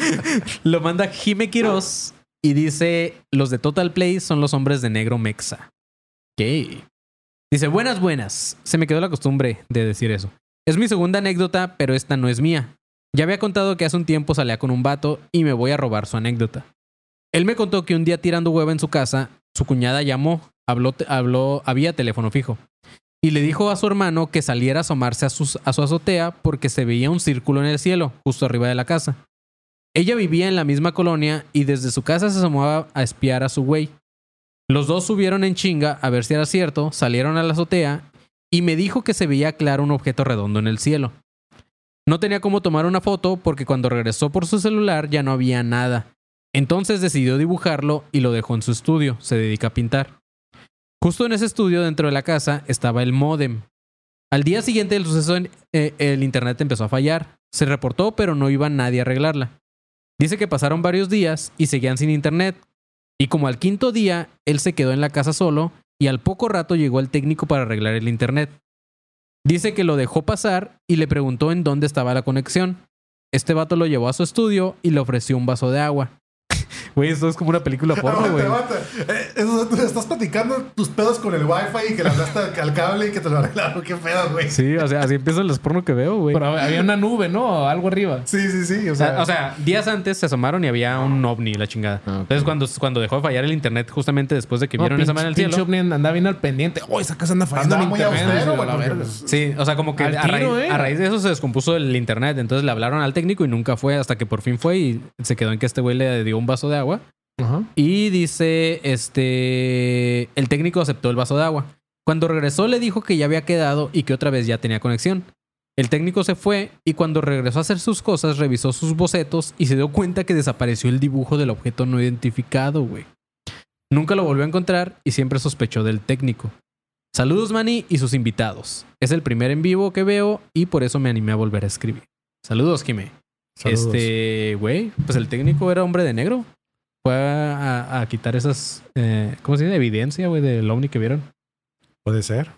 Lo manda Jime Quiroz y dice: Los de Total Play son los hombres de negro mexa. Ok. Dice: Buenas, buenas. Se me quedó la costumbre de decir eso. Es mi segunda anécdota, pero esta no es mía. Ya había contado que hace un tiempo salía con un vato y me voy a robar su anécdota. Él me contó que un día tirando hueva en su casa, su cuñada llamó, habló, había teléfono fijo. Y le dijo a su hermano que saliera a asomarse a, a su azotea porque se veía un círculo en el cielo, justo arriba de la casa. Ella vivía en la misma colonia y desde su casa se asomaba a espiar a su güey. Los dos subieron en chinga a ver si era cierto, salieron a la azotea y me dijo que se veía claro un objeto redondo en el cielo. No tenía cómo tomar una foto porque cuando regresó por su celular ya no había nada. Entonces decidió dibujarlo y lo dejó en su estudio, se dedica a pintar. Justo en ese estudio dentro de la casa estaba el módem. Al día siguiente del suceso eh, el internet empezó a fallar. Se reportó pero no iba nadie a arreglarla. Dice que pasaron varios días y seguían sin internet. Y como al quinto día, él se quedó en la casa solo y al poco rato llegó el técnico para arreglar el internet. Dice que lo dejó pasar y le preguntó en dónde estaba la conexión. Este vato lo llevó a su estudio y le ofreció un vaso de agua. Güey, esto es como una película porno, güey. Eh, estás platicando tus pedos con el wifi y que le hablaste al- cable y que te lo arreglaron. Qué pedo, güey. Sí, Sí, o sea, así empiezan los porno que veo, güey. Pero había una nube, ¿no? Algo arriba. sí, sí. O O sea, o sea, días antes se asomaron y había un ovni, la chingada. Ah. Entonces, cuando, cuando dejó de fallar el internet, justamente después de que No, vieron esa mano en el cielo. ovni andaba bien al pendiente. Oh, esa casa anda fallando muy internet. austero, pues, Sí, o sea, como que a, tiro, raíz, eh. a raíz de eso se descompuso el internet. Entonces le hablaron al técnico y nunca fue hasta que por fin fue y se quedó en que este güey le dio un vaso de agua. Ajá. Y dice, este, el técnico aceptó el vaso de agua. Cuando regresó le dijo que ya había quedado y que otra vez ya tenía conexión. El técnico se fue y cuando regresó a hacer sus cosas revisó sus bocetos y se dio cuenta que desapareció el dibujo del objeto no identificado, güey. Nunca lo volvió a encontrar y siempre sospechó del técnico. Saludos Manny y sus invitados. Es el primer en vivo que veo y por eso me animé a volver a escribir. Saludos, Jimé. Saludos. Este, güey, pues el técnico era hombre de negro. Fue a, a quitar esas, eh, ¿cómo se dice? Evidencia, güey, del ovni que vieron. Puede ser.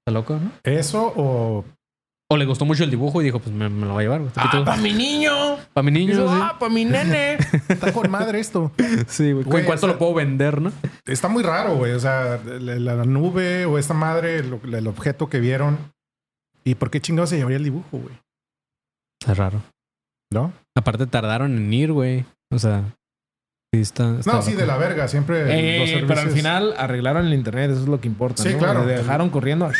Está loco, ¿no? Eso o. O le gustó mucho el dibujo y dijo, pues me, me lo voy a llevar. ¡Ah, para mi niño! Para mi niño, Dice, sí. ¡Ah, para mi nene! Está con madre esto. Sí, güey. ¿En cuánto o sea- lo puedo vender, no? Está muy raro, güey. O sea, la, la nube o esta madre, lo- el objeto que vieron. ¿Y por qué chingados se llevaría el dibujo, güey? Es raro. ¿No? Aparte tardaron en ir, güey. O sea, sí está... está No, sí, de la verga. Siempre Eh, los pero al final arreglaron el internet, eso es lo que importa. Sí, ¿no? claro. Le dejaron corriendo.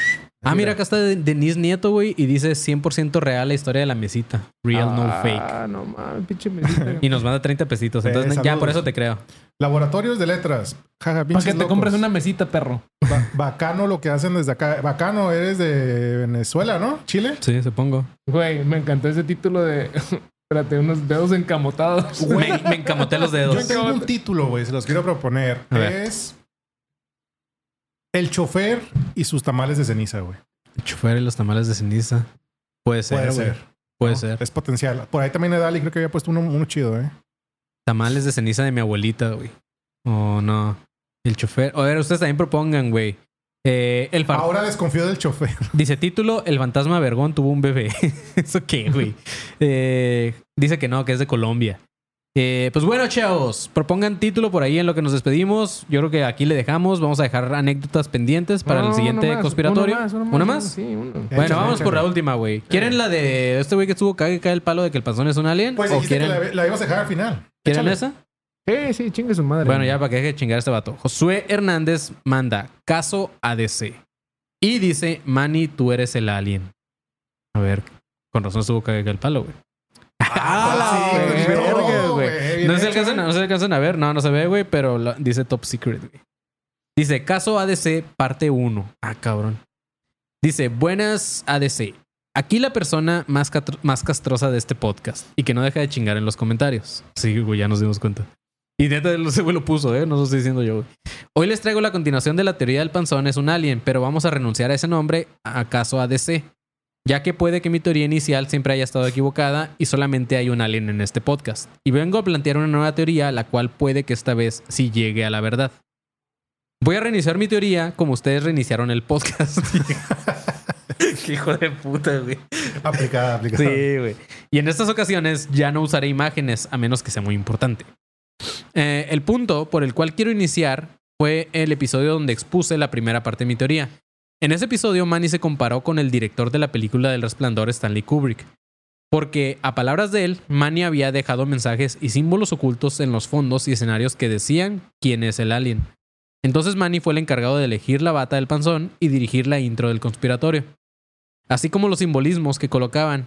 Ah, mira, acá está de- Denise Nieto, güey, y dice 100% real la historia de la mesita. Real, no fake. Ah, no mames, pinche mesita. Y nos manda 30 pesitos. Eh, Entonces, ya saludos. por eso te creo. Laboratorios de letras. Jaja, Para que te locos. compres una mesita, perro. Ba- bacano lo que hacen desde acá. Bacano, eres de Venezuela, ¿no? ¿Chile? Sí, supongo. Güey, me encantó ese título de. Espérate, unos dedos encamotados. Me, me encamoté los Yo dedos. tengo un título, güey, se los quiero proponer. Es El chofer y sus tamales de ceniza, güey. Chofer y los tamales de ceniza. Puede ser, Puede güey. ser. Puede ¿no? ser. Es potencial. Por ahí también Edali creo que había puesto uno, uno chido, ¿eh? Tamales de ceniza de mi abuelita, güey. Oh, no. El chofer. A ver, ustedes también propongan, güey. Eh, el far- Ahora desconfío del chofer. Dice título, el fantasma Vergón tuvo un bebé. ¿Eso qué, güey? Eh, dice que no, que es de Colombia. Eh, pues bueno, chavos, propongan título por ahí en lo que nos despedimos. Yo creo que aquí le dejamos. Vamos a dejar anécdotas pendientes para No, el siguiente uno más, conspiratorio. uno más, uno más, ¿Una más? Sí, uno. Bueno, Échale, vamos por la última, güey. ¿Quieren la de este güey que estuvo cague y cae el palo de que el panzón es un alien? Pues ¿O dijiste quieren, que la, la ibas a dejar al final. ¿Quieren Échale. esa? Sí, sí, chingue su madre. Bueno, ya para que deje de chingar este vato. Josué Hernández manda caso ADC. Y dice, Manny, tú eres el alien. A ver, con razón estuvo que el palo, güey. Ah, sí, verga, güey. No se, alcanzan, ¿eh? no se alcanzan a ver, no, no se ve, güey, pero lo- dice top secret, güey. Dice, caso ADC, parte 1. Ah, cabrón. Dice, buenas ADC. Aquí la persona más, más castrosa de este podcast y que no deja de chingar en los comentarios. Sí, güey, ya nos dimos cuenta. Y neta, ese güey lo puso, ¿eh? No lo estoy diciendo yo, güey. Hoy les traigo la continuación de la teoría del panzón es un alien, pero vamos a renunciar a ese nombre a caso ADC, ya que puede que mi teoría inicial siempre haya estado equivocada y solamente hay un alien en este podcast. Y vengo a plantear una nueva teoría, la cual puede que esta vez sí llegue a la verdad. Voy a reiniciar mi teoría como ustedes reiniciaron el podcast. Qué hijo de puta, güey. Aplicada, aplicada. Sí, güey. Y en estas ocasiones ya no usaré imágenes a menos que sea muy importante. Eh, el punto por el cual quiero iniciar fue el episodio donde expuse la primera parte de mi teoría. En ese episodio, Manny se comparó con el director de la película del Resplandor, Stanley Kubrick. Porque, a palabras de él, Manny había dejado mensajes y símbolos ocultos en los fondos y escenarios que decían quién es el alien. Entonces Manny fue el encargado de elegir la bata del panzón y dirigir la intro del conspiratorio. Así como los simbolismos que colocaban.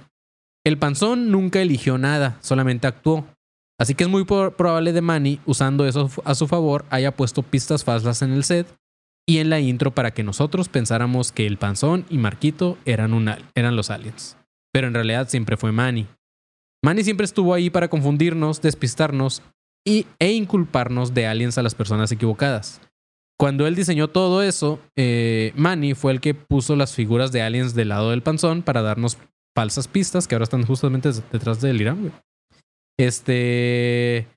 El panzón nunca eligió nada, solamente actuó. Así que es muy probable de Manny, usando eso a su favor, haya puesto pistas falsas en el set y en la intro para que nosotros pensáramos que el panzón y Marquito eran, eran los aliens. Pero en realidad siempre fue Manny. Manny siempre estuvo ahí para confundirnos, despistarnos y, e inculparnos de aliens a las personas equivocadas. Cuando él diseñó todo eso, eh, Manny fue el que puso las figuras de aliens del lado del panzón para darnos falsas pistas que ahora están justamente detrás del Irán, güey. Este.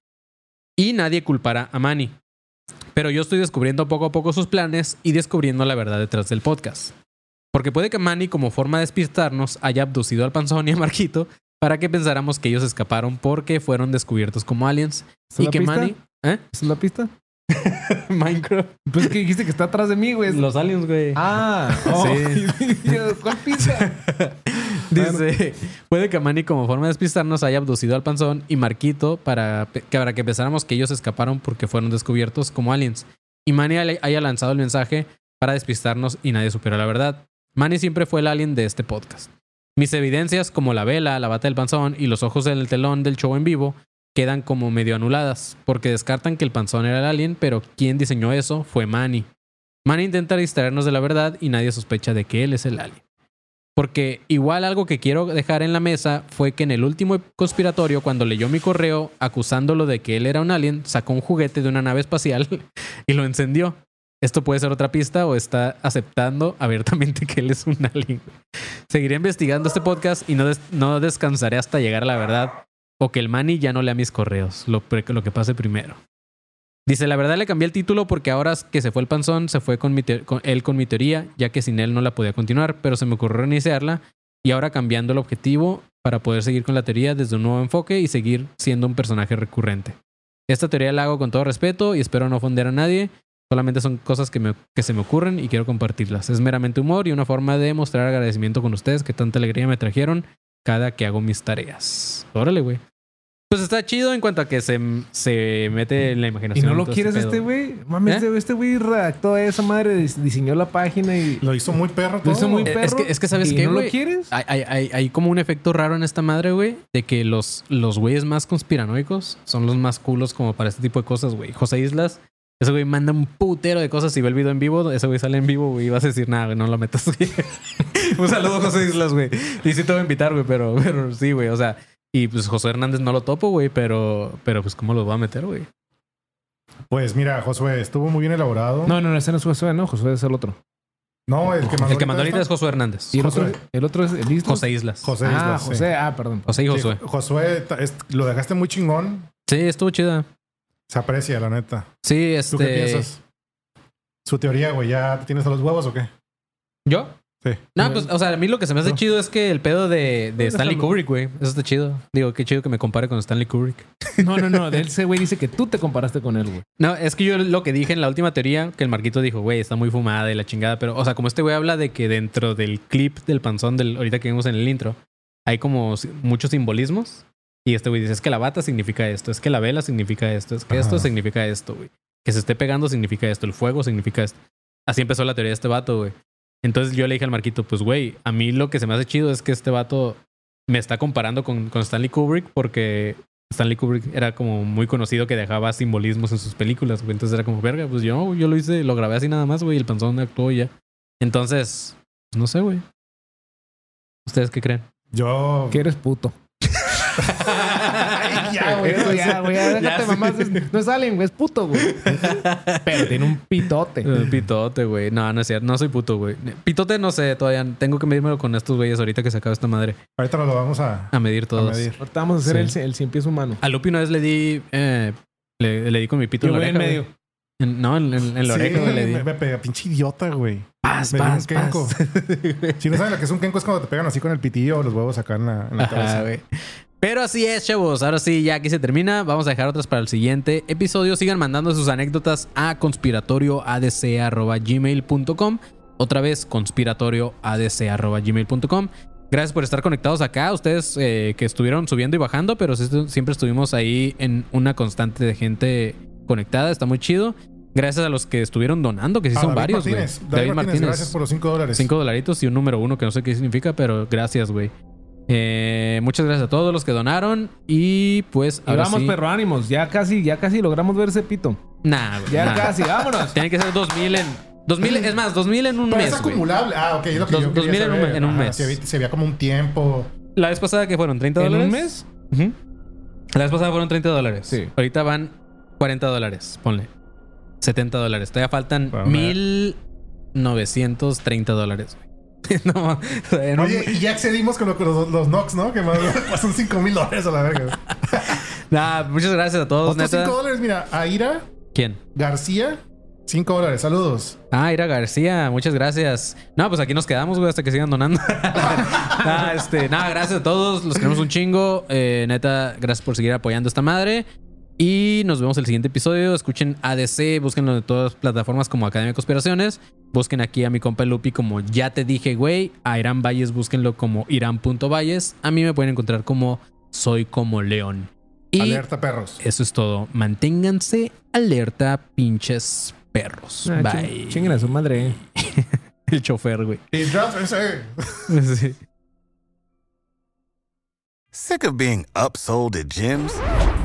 Y nadie culpará a Manny. Pero yo estoy descubriendo poco a poco sus planes y descubriendo la verdad detrás del podcast. Porque puede que Manny, como forma de despistarnos, haya abducido al panzón y a Marquito para que pensáramos que ellos escaparon porque fueron descubiertos como aliens. ¿Esa es Y la que pista? Manny. ¿Eh? ¿Esa es la pista? Minecraft. Pues que dijiste que está atrás de mí, güey. Los aliens, güey. Ah, oh. Yo, ¿Cuál pista? Dice, puede que Manny como forma de despistarnos haya abducido al panzón y Marquito para, que- para que pensáramos que ellos escaparon porque fueron descubiertos como aliens. Y Manny haya lanzado el mensaje para despistarnos y nadie supiera la verdad. Manny siempre fue el alien de este podcast. Mis evidencias como la vela, la bata del panzón y los ojos del telón del show en vivo quedan como medio anuladas porque descartan que el panzón era el alien, pero quien diseñó eso fue Manny. Manny intenta distraernos de la verdad y nadie sospecha de que él es el alien. Porque igual algo que quiero dejar en la mesa fue que en el último conspiratorio, cuando leyó mi correo acusándolo de que él era un alien, sacó un juguete de una nave espacial y lo encendió. Esto puede ser otra pista o está aceptando abiertamente que él es un alien. Seguiré investigando este podcast y no, no descansaré hasta llegar a la verdad o que el Manny ya no lea mis correos, lo, que pase primero. Dice, la verdad le cambié el título porque ahora que se fue el panzón, se fue con, mi con él con mi teoría, ya que sin él no la podía continuar, pero se me ocurrió reiniciarla y ahora cambiando el objetivo para poder seguir con la teoría desde un nuevo enfoque y seguir siendo un personaje recurrente. Esta teoría la hago con todo respeto y espero no ofender a nadie, solamente son cosas que, me- que se me ocurren y quiero compartirlas. Es meramente humor y una forma de mostrar agradecimiento con ustedes que tanta alegría me trajeron cada que hago mis tareas. Órale, güey. Pues está chido en cuanto a que se, se mete en la ¿Y imaginación. no lo quieres este güey? Mames, ¿Eh? este- güey redactó esa madre, dis- diseñó la página y Lo hizo muy perro lo todo. hizo muy Eh, perro. es que- es que, ¿sabes ¿Y qué, no lo quieres? Hay, hay, hay, hay como un efecto raro en esta madre, güey, de que los, los güeyes más conspiranoicos son los más culos como para este tipo de cosas, güey. José Islas, ese güey manda un putero de cosas y ve el video en vivo, ese güey sale en vivo, güey, y vas a decir, nada, güey, no lo metas, güey. un saludo, José Islas, güey. Y sí te voy a invitar, güey, pero, pero sí, güey, o sea, y pues José Hernández no lo topo, güey, pero, pero pues, ¿cómo lo voy a meter, güey? Pues mira, Josué, estuvo muy bien elaborado. No, no, no, ese no es Josué, no, Josué es el otro. No, el que mandó El que mandó ahorita es. Josué Hernández. Y el otro, Josué. el otro es el Islas. José Islas. José Ah, Islas, sí. José, ah, perdón. José y Sí, Josué. Josué, ta- es- lo dejaste muy chingón. Sí, estuvo chida. Se aprecia, la neta. Sí, ¿Tú qué este... piensas? Su teoría, güey, ¿ya te tienes a los huevos o qué? ¿Yo? Sí. No, pues, o sea, a mí lo que se me hace No. chido es que el pedo de, de Stanley. Kubrick, güey. Eso está chido. Digo, qué chido que me compare con Stanley Kubrick. No, no, no. De ese güey dice que tú te comparaste con él, güey. No, es que yo lo que dije en la última teoría, que el Marquito dijo, güey, está muy fumada y la chingada. Pero, o sea, como este güey habla de que dentro del clip del panzón del ahorita que vimos en el intro, hay como muchos simbolismos. Y este güey dice, es que la bata significa esto, es que la vela significa esto, es que esto significa esto, güey. Que se esté pegando significa esto, el fuego significa esto. Así empezó la teoría de este vato, güey. Entonces yo le dije al Marquito, pues, güey, a mí lo que se me hace chido es que este vato me está comparando con, con Stanley Kubrick porque Stanley Kubrick era como muy conocido que dejaba simbolismos en sus películas, güey. Entonces era como, verga, pues yo, yo lo hice, lo grabé así nada más, güey, y el panzón actuó y ya. Entonces, pues, no sé, güey. ¿Ustedes qué creen? Yo. Que eres puto. ya, güey. Eso ya, güey. Ya, déjate mamás. Es- No es alien, güey. Es puto, güey. Pero tiene un pitote. Eh, Pitote, güey. No, no es cierto. No soy puto, güey. Pitote no sé, todavía tengo que medírmelo con estos güeyes ahorita que se acaba esta madre. Ahorita nos lo vamos a, A medir a todos. medir. Ahorita vamos a hacer Sí. el, el cien pies humano. A Lupi una vez le di. eh, le, le di con mi pito Yo en la en medio. güey. En- no, en, en- en la Sí, oreja, güey, le di. Me, me pega, pinche idiota, güey. Paz, me un paz, paz. Si no saben lo que es un kenco, es cuando te pegan así con el pitillo o los huevos acá en la, en la Ajá, cabeza. güey. Pero así es, chavos. Ahora sí, ya aquí se termina. Vamos a dejar otras para el siguiente episodio. Sigan mandando sus anécdotas a conspiratorioadc.gmail.com. Otra vez, conspiratorioadc.gmail.com. Gracias por estar conectados acá. Ustedes eh, que estuvieron subiendo y bajando, pero siempre estuvimos ahí en una constante de gente conectada. Está muy chido. Gracias a los que estuvieron donando, que sí son David varios, güey. Martínez. David, Martínez, gracias por los 5 dólares. Cinco dolaritos y un número uno que no sé qué significa, pero gracias, güey. Eh, muchas gracias a todos los que donaron. Y pues Y ahora vamos, sí. perro, ánimos. Ya casi, ya casi logramos ver ese pito. Nah, güey. Ya nah. casi, vámonos. Tiene que ser 2000 en. 2000, es más, 2000 en un Pero es mes, güey. acumulable. Ah, ok. Es lo que Dos- yo dos quería mil en un en un Ajá, mes. Si había, si había como un tiempo. La vez pasada que fueron 30 ¿En dólares. un mes? Ujú. La vez pasada fueron 30 dólares. Sí. Ahorita van 40 dólares, ponle. 70 dólares. Todavía faltan Bueno, 1930 dólares, güey. no, o sea, en un- Oye, y ya accedimos con, lo- con los, los Nox, ¿no? Que más son 5 mil dólares a la verga. Nah, muchas gracias a todos, Otros neta. 5 dólares, mira. Aira ¿Quién? García, 5 dólares. Saludos. Ah, Ira García, muchas gracias. No, pues aquí nos quedamos, güey, hasta que sigan donando. nah, este, nada, gracias a todos, los queremos un chingo. Eh, neta, gracias por seguir apoyando esta madre. Y nos vemos el siguiente episodio. Escuchen ADC, búsquenlo en todas las plataformas como Academia de Conspiraciones. Busquen aquí a mi compa Lupi como Ya Te Dije, güey. A Irán Valles, búsquenlo como Irán.valles. A mí me pueden encontrar como Soy como León. Y Alerta, perros. eso es todo. Manténganse alerta, pinches perros. Ah, Bye. ching- Chinguen a su madre. eh. El chofer, güey. Y. Sí. Sick of being upsold at gyms?